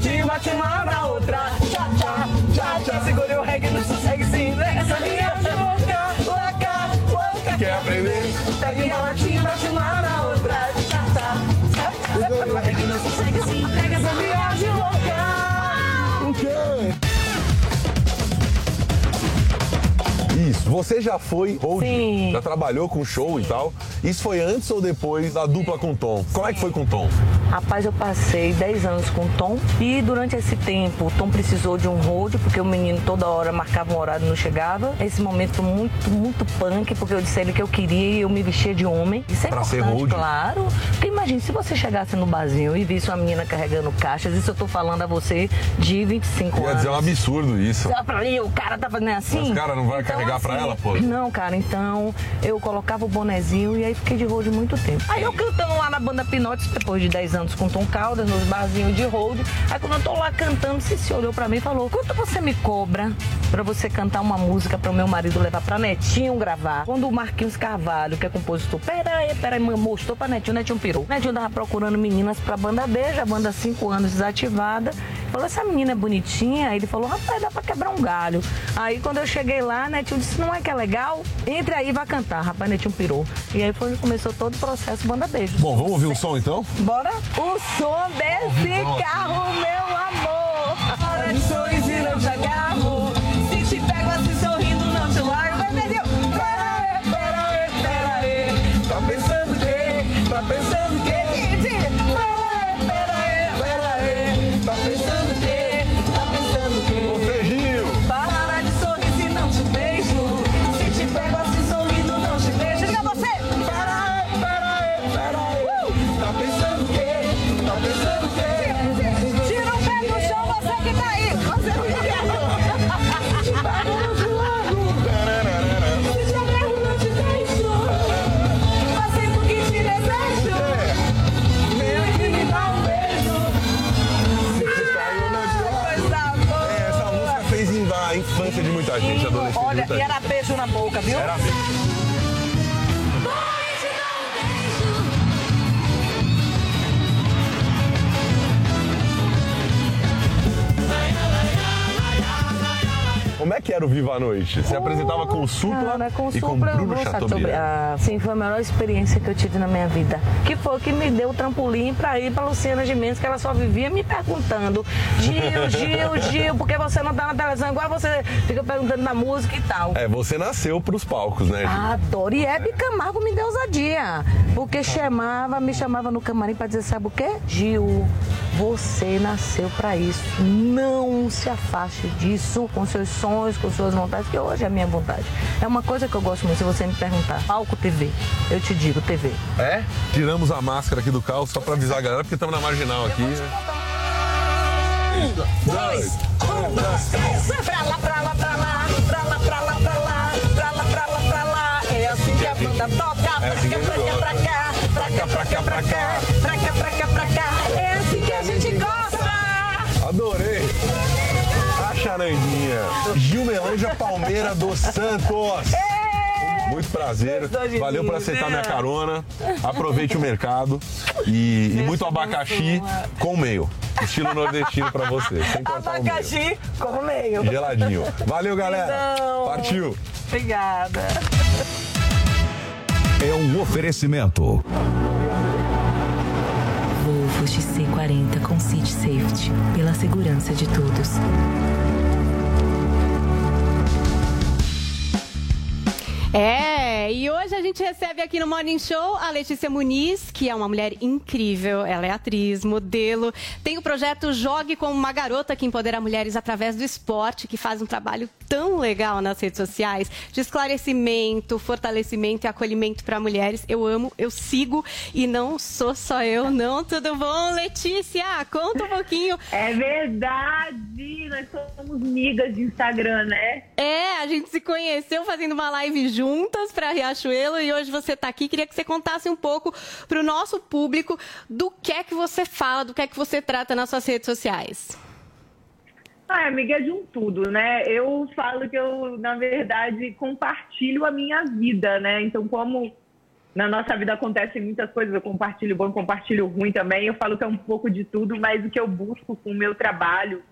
Between our teeth. Você já foi hold, Sim. já trabalhou com show e tal. Isso foi antes ou depois da dupla com o Tom? Como é que foi com o Tom? Rapaz, eu passei 10 anos com o Tom e durante esse tempo o Tom precisou de um hold, porque o menino toda hora marcava um horário e não chegava. Esse momento muito, muito punk, porque eu disse a ele que eu queria e eu me vestia de homem. Isso é Pra ser hold? claro. Porque imagine, se você chegasse no barzinho e visse uma menina carregando caixas, isso eu tô falando a você de 25 Ia anos. dizer um absurdo isso. Ali, o cara tá fazendo assim. Mas, cara, não vai carregar pra ela, pô? Não, cara, então eu colocava o bonezinho e aí fiquei de hold muito tempo. Aí eu cantando lá na banda Pinotes, depois de 10 anos com Tom Caldas, nos barzinhos de hold. Aí quando eu tô lá cantando, Cici olhou pra mim e falou: quanto você me cobra pra você cantar uma música pro meu marido levar pra Netinho gravar? Quando o Marquinhos Carvalho, que é compositor, peraí, peraí, mostrou pra Netinho, Netinho pirou. Netinho tava procurando meninas pra banda Beija, a banda 5 anos desativada. Falou, essa menina é bonitinha. Aí ele falou, rapaz, dá pra quebrar um galho. Aí quando eu cheguei lá, Netinho disse, não é que é legal? Entre aí e vai cantar. Rapaz, Netinho pirou. E aí foi, começou todo o processo Banda Beijo. Bom, vamos ouvir um som então? Bora? O som desse carro, meu amor. Hora de sorriso não te agarro. Se te pego assim sorrindo, não te largo. Vai. Pera aí, pera aí, pera aí. Tá pensando o quê? Tá pensando gente, adolescente. Olha, tá e era beijo na boca, viu? Era mesmo. Como é que era o Viva a Noite? Você apresentava com o Supla Cara, com o e com eu Bruno Chateaubriand. Ah, sim, foi a melhor experiência que eu tive na minha vida. Que foi que me deu o trampolim pra ir pra Luciana Gimenez, que ela só vivia me perguntando: Gil, (laughs) Gil, Gil, por que você não tá na televisão? Igual você fica perguntando da música e tal. É, você nasceu pros palcos, né, Gil? Adoro. E Hebe Camargo me deu ousadia. Porque chamava, me chamava no camarim pra dizer, sabe o quê? Gil, você nasceu pra isso. Não se afaste disso com seus sonhos, com suas vontades, que hoje é a minha vontade. É uma coisa que eu gosto muito, se você me perguntar. Palco TV. Eu te digo, TV. É? Tiramos a máscara aqui do carro só pra avisar a galera, porque estamos na marginal aqui. Dois, um, dois, três. Pra lá, pra lá, pra lá, pra lá, pra lá, pra lá, pra lá, pra lá, pra lá. É assim que a banda toca. Que pra cá, pra cá, pra cá, pra cá, pra cá, Gilmelândia Palmeira dos Santos. Muito prazer. Valeu por aceitar minha carona. Aproveite o mercado. E, e muito abacaxi com meio. Estilo nordestino pra você. Sem cortar o meio. Abacaxi com meio. Geladinho. Valeu, galera. Então, Partiu. Obrigada. É um oferecimento. Volvo XC40 com City Safety. Pela segurança de todos. É, e hoje a gente recebe aqui no Morning Show a Letícia Muniz, que é uma mulher incrível. Ela é atriz, modelo. Tem o projeto Jogue como uma Garota, que empodera mulheres através do esporte, que faz um trabalho tão legal nas redes sociais de esclarecimento, fortalecimento e acolhimento para mulheres. Eu amo, eu sigo e não sou só eu, não. Tudo bom, Letícia? Conta um pouquinho. (laughs) É verdade, nós somos migas de Instagram, né? É, a gente se conheceu fazendo uma live juntas para Riachuelo e hoje você está aqui. Queria que você contasse um pouco para o nosso público do que é que você fala, do que é que você trata nas suas redes sociais. Ah, amiga, é de um tudo, né? Eu falo que eu, na verdade, compartilho a minha vida, né? Então, como na nossa vida acontecem muitas coisas, eu compartilho bom, compartilho ruim também. Eu falo que é um pouco de tudo, mas o que eu busco com o meu trabalho,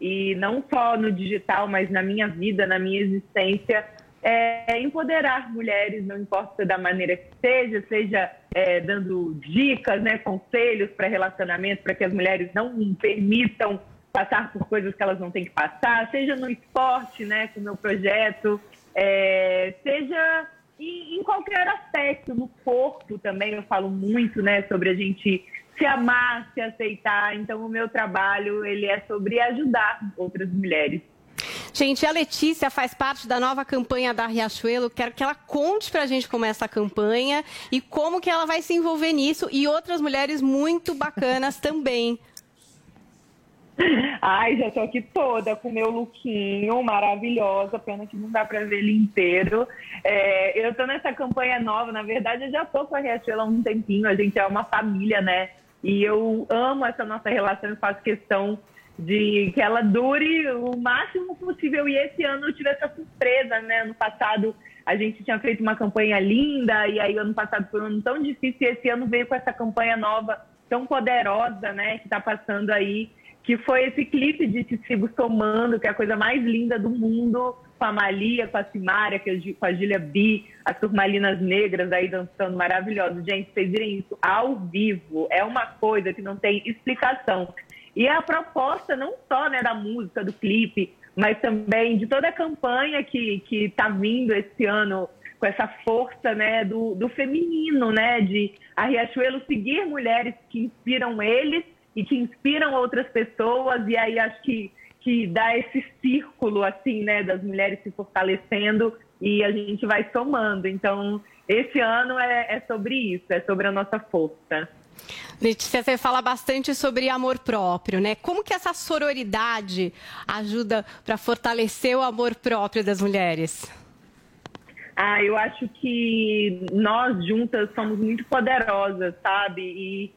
e não só no digital, mas na minha vida, na minha existência, é empoderar mulheres, não importa da maneira que seja, seja é, dando dicas, né, conselhos para relacionamento, para que as mulheres não permitam passar por coisas que elas não têm que passar, seja no esporte, né, com o meu projeto, é, seja em, em, qualquer aspecto, no corpo também eu falo muito, né, sobre a gente se amar, se aceitar. Então o meu trabalho ele é sobre ajudar outras mulheres. Gente, a Letícia faz parte da nova campanha da Riachuelo. Quero que ela conte pra gente como é essa campanha e como que ela vai se envolver nisso e outras mulheres muito bacanas (laughs) também. Ai, já tô aqui toda com meu lookinho, maravilhosa, pena que não dá para ver ele inteiro. É, eu tô nessa campanha nova, na verdade eu já tô com a Riachuelo há um tempinho, a gente é uma família, né? E eu amo essa nossa relação e faço questão de que ela dure o máximo possível. E esse ano eu tive essa surpresa, né? Ano passado a gente tinha feito uma campanha linda, e aí ano passado foi um ano tão difícil, e esse ano veio com essa campanha nova, tão poderosa, né? Que tá passando aí que foi esse clipe de Te Sigo Somando, que é a coisa mais linda do mundo, com a Malia, com a Simária, com a Julia B, as turmalinas negras aí dançando maravilhoso. Gente, vocês virem isso ao vivo, é uma coisa que não tem explicação. E é a proposta não só né, da música, do clipe, mas também de toda a campanha que está vindo esse ano com essa força né, do, do feminino, né, de a Riachuelo seguir mulheres que inspiram eles e que inspiram outras pessoas, e aí acho que, que dá esse círculo, assim, né, das mulheres se fortalecendo e a gente vai somando. Então, esse ano é, é sobre isso, é sobre a nossa força. Letícia, você fala bastante sobre amor próprio, né? Como que essa sororidade ajuda para fortalecer o amor próprio das mulheres? Ah, eu acho que nós juntas somos muito poderosas, sabe? E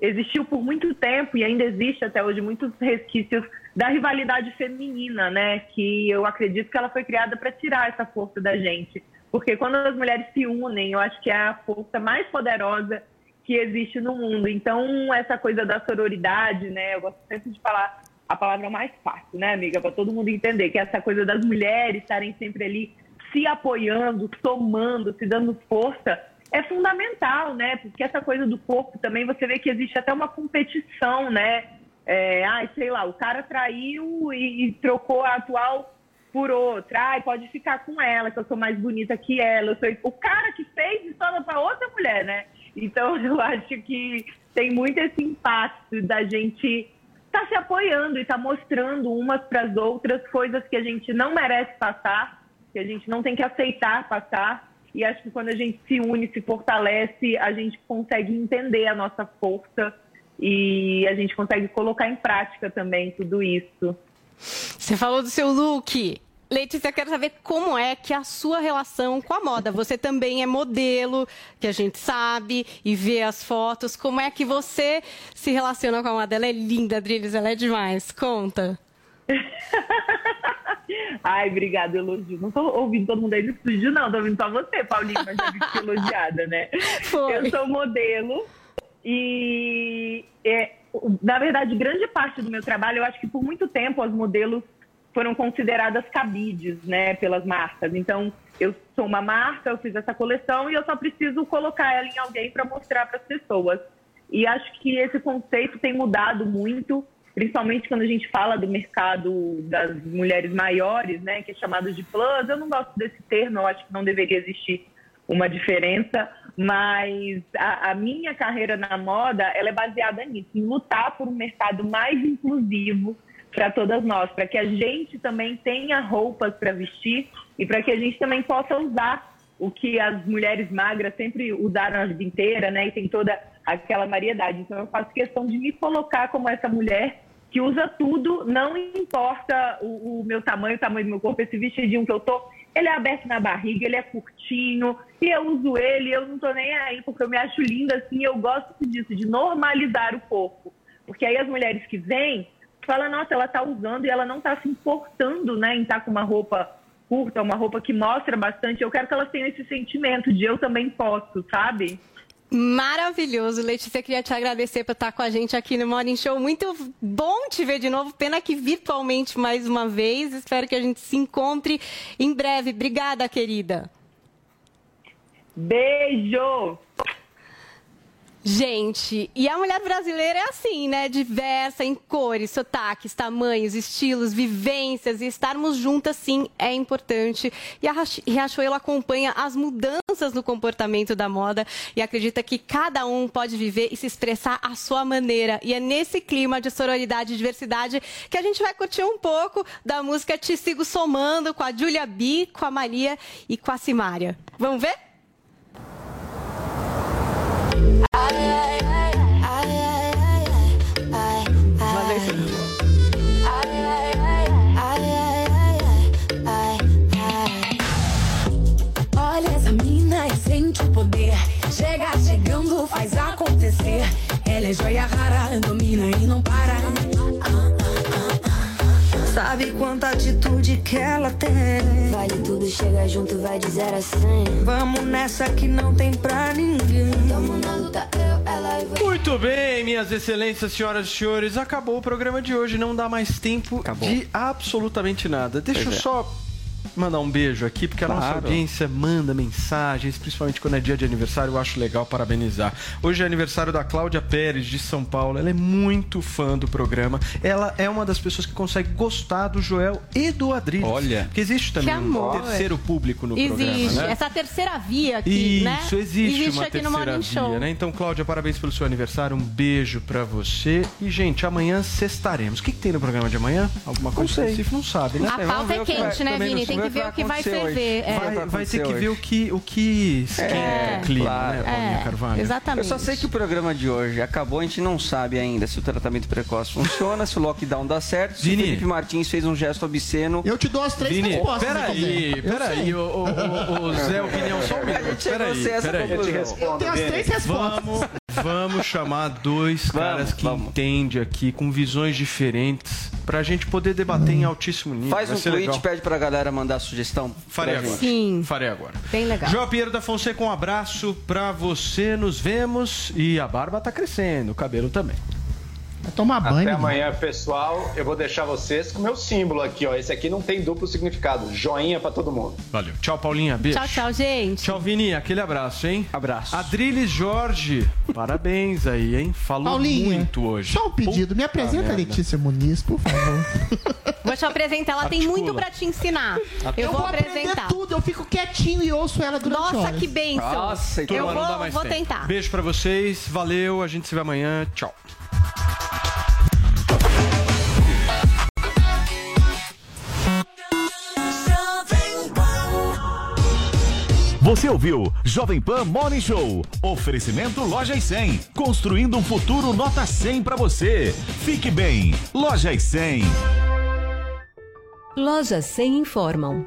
existiu por muito tempo e ainda existe até hoje muitos resquícios da rivalidade feminina, né? Que eu acredito que ela foi criada para tirar essa força da gente. Porque quando as mulheres se unem, eu acho que é a força mais poderosa que existe no mundo. Então, essa coisa da sororidade, né? Eu gosto sempre de falar a palavra mais fácil, né, amiga? Para todo mundo entender que essa coisa das mulheres estarem sempre ali se apoiando, somando, se dando força, é fundamental, né? Porque essa coisa do corpo também, você vê que existe até uma competição, né? É, ai, sei lá, o cara traiu e, e trocou a atual por outra. Ai, pode ficar com ela, que eu sou mais bonita que ela. Eu sou... O cara que fez isso para outra mulher, né? Então, (laughs) eu acho que tem muito esse impacto da gente estar tá se apoiando e estar tá mostrando umas para as outras coisas que a gente não merece passar, que a gente não tem que aceitar passar e acho que quando a gente se une, se fortalece, a gente consegue entender a nossa força e a gente consegue colocar em prática também tudo isso. Você falou do seu look. Letícia, eu quero saber como é que é a sua relação com a moda. Você também é modelo, que a gente sabe, e vê as fotos. Como é que você se relaciona com a moda? Ela é linda, Drilis, ela é demais. Conta. (laughs) Ai, obrigada, elogio. Não tô ouvindo todo mundo aí no estúdio, não. Tô ouvindo só você, Paulinho, mas já vi que elogiada, né? (laughs) Foi. Eu sou modelo e, é, na verdade, grande parte do meu trabalho, eu acho que por muito tempo as modelos foram consideradas cabides, né, pelas marcas. Então, eu sou uma marca, eu fiz essa coleção e eu só preciso colocar ela em alguém para mostrar para as pessoas. E acho que esse conceito tem mudado muito principalmente quando a gente fala do mercado das mulheres maiores, né, que é chamado de plus, eu não gosto desse termo, eu acho que não deveria existir uma diferença, mas a, a minha carreira na moda ela é baseada nisso, em lutar por um mercado mais inclusivo para todas nós, para que a gente também tenha roupas para vestir e para que a gente também possa usar o que as mulheres magras sempre usaram a vida inteira, né? E tem toda aquela variedade. Então eu faço questão de me colocar como essa mulher que usa tudo, não importa o, o meu tamanho, o tamanho do meu corpo, esse vestidinho que eu tô, ele é aberto na barriga, ele é curtinho, e eu uso ele, eu não tô nem aí, porque eu me acho linda assim, eu gosto disso, de normalizar o corpo. Porque aí as mulheres que vêm falam, nossa, ela tá usando e ela não tá se importando, né, em estar com uma roupa curta, uma roupa que mostra bastante. Eu quero que elas tenham esse sentimento de eu também posso, sabe? Maravilhoso, Letícia. Queria te agradecer por estar com a gente aqui no Morning Show. Muito bom te ver de novo. Pena que virtualmente mais uma vez. Espero que a gente se encontre em breve. Obrigada, querida. Beijo! Gente, e a mulher brasileira é assim, né? Diversa em cores, sotaques, tamanhos, estilos, vivências. E estarmos juntas, sim, é importante. E a Riachuelo acompanha as mudanças no comportamento da moda e acredita que cada um pode viver e se expressar à sua maneira. E é nesse clima de sororidade e diversidade que a gente vai curtir um pouco da música Te Sigo Somando com a Julia B, com a Maria e com a Simária. Vamos ver? Acontecer. Ela é joia rara, domina e não para. Sabe quanta atitude que ela tem? Vale tudo, chega junto, vai de 0 a 100. Vamos nessa que não tem pra ninguém. Tamo na luta, eu, ela e você. Muito bem, minhas excelências, senhoras e senhores. Acabou o programa de hoje. Não dá mais tempo de absolutamente nada. Deixa Pois eu é. só mandar um beijo aqui, porque a nossa Claro. audiência manda mensagens, principalmente quando é dia de aniversário, eu acho legal parabenizar. Hoje é aniversário da Cláudia Pérez, de São Paulo. Ela é muito fã do programa. Ela é uma das pessoas que consegue gostar do Joel e do Adriles. Olha. Porque existe também Que amor. um terceiro público no existe. programa, né? Essa terceira via aqui, né? Isso, existe, uma aqui no terceira Morning Show. via, né? Então, Cláudia, parabéns pelo seu aniversário, um beijo pra você. E, gente, amanhã sextaremos. O que, que tem no programa de amanhã? Alguma coisa sei. específica? Não sabe, né? A pauta é quente, né, Vini? Tem que ver o que vai ferver. É. Vai, vai ter que ver o que, o que esquenta É, o clima, claro. né, Paulinha É, Carvalho? exatamente. Eu só sei que o programa de hoje acabou, a gente não sabe ainda se o tratamento precoce funciona, se o lockdown dá certo, se o Vini. Felipe Martins fez um gesto obsceno. Eu te dou as três Vini, respostas. peraí. Eu peraí, o, o, o, o Zé Opinião só um (laughs) A minuto. gente chegou a Peraí, ser essa conclusão. Eu tenho as três respostas. Vamos, vamos chamar dois caras que vamos. entendem aqui, com visões diferentes, pra gente poder debater em altíssimo nível. Faz Vai um tweet, legal. pede pra galera mandar sugestão. Farei agora. Sim. Farei agora. Bem legal. João Pinheiro da Fonseca, um abraço pra você. Nos vemos. E a barba tá crescendo, o cabelo também. Vai tomar banho. Até mano. amanhã, pessoal. Eu vou deixar vocês com o meu símbolo aqui, ó. Esse aqui não tem duplo significado. Joinha pra todo mundo. Valeu. Tchau, Paulinha. Beijo. Tchau, tchau, gente. Tchau, Vini. Aquele abraço, hein? Abraço. Adriles Jorge. Parabéns aí, hein? Falou Paulinha, muito hoje. Só um pedido. Me apresenta a. Letícia Muniz, por favor. (laughs) Vou te apresentar, ela tem Articula. muito pra te ensinar. Eu, vou, aprender apresentar. tudo. Eu fico quietinho e ouço ela durante Nossa, horas. que bênção. Nossa, então eu vou, vou tentar. Beijo pra vocês. Valeu. A gente se vê amanhã. Tchau. Você ouviu Jovem Pan Morning Show. Oferecimento Loja e 100. Construindo um futuro nota 100 pra você. Fique bem. Loja e 100. Lojas 100 informam.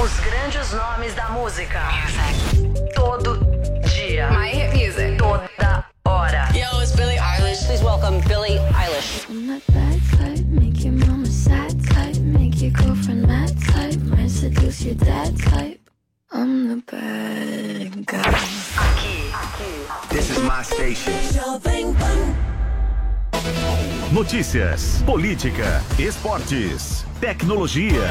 Os grandes nomes da música. Todo dia. My hit music. Toda hora. Yo, it's Billie Eilish. Please welcome Billie Eilish. I'm that bad type, make your mama sad type, make your girlfriend mad type, might seduce your dad type. I'm the bad guy. Aqui, aqui, This is my station. Jovem Pan. Notícias, política, esportes, tecnologia,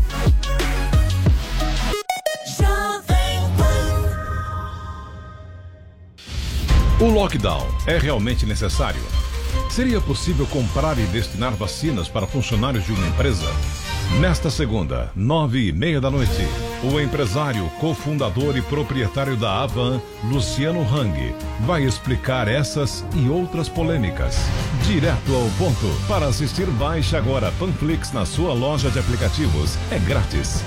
O lockdown é realmente necessário? Seria possível comprar e destinar vacinas para funcionários de uma empresa? Nesta segunda, nove e meia da noite, o empresário, cofundador e proprietário da Avan, Luciano Hang, vai explicar essas e outras polêmicas. Direto ao ponto. Para assistir, baixe agora Panflix na sua loja de aplicativos. É grátis.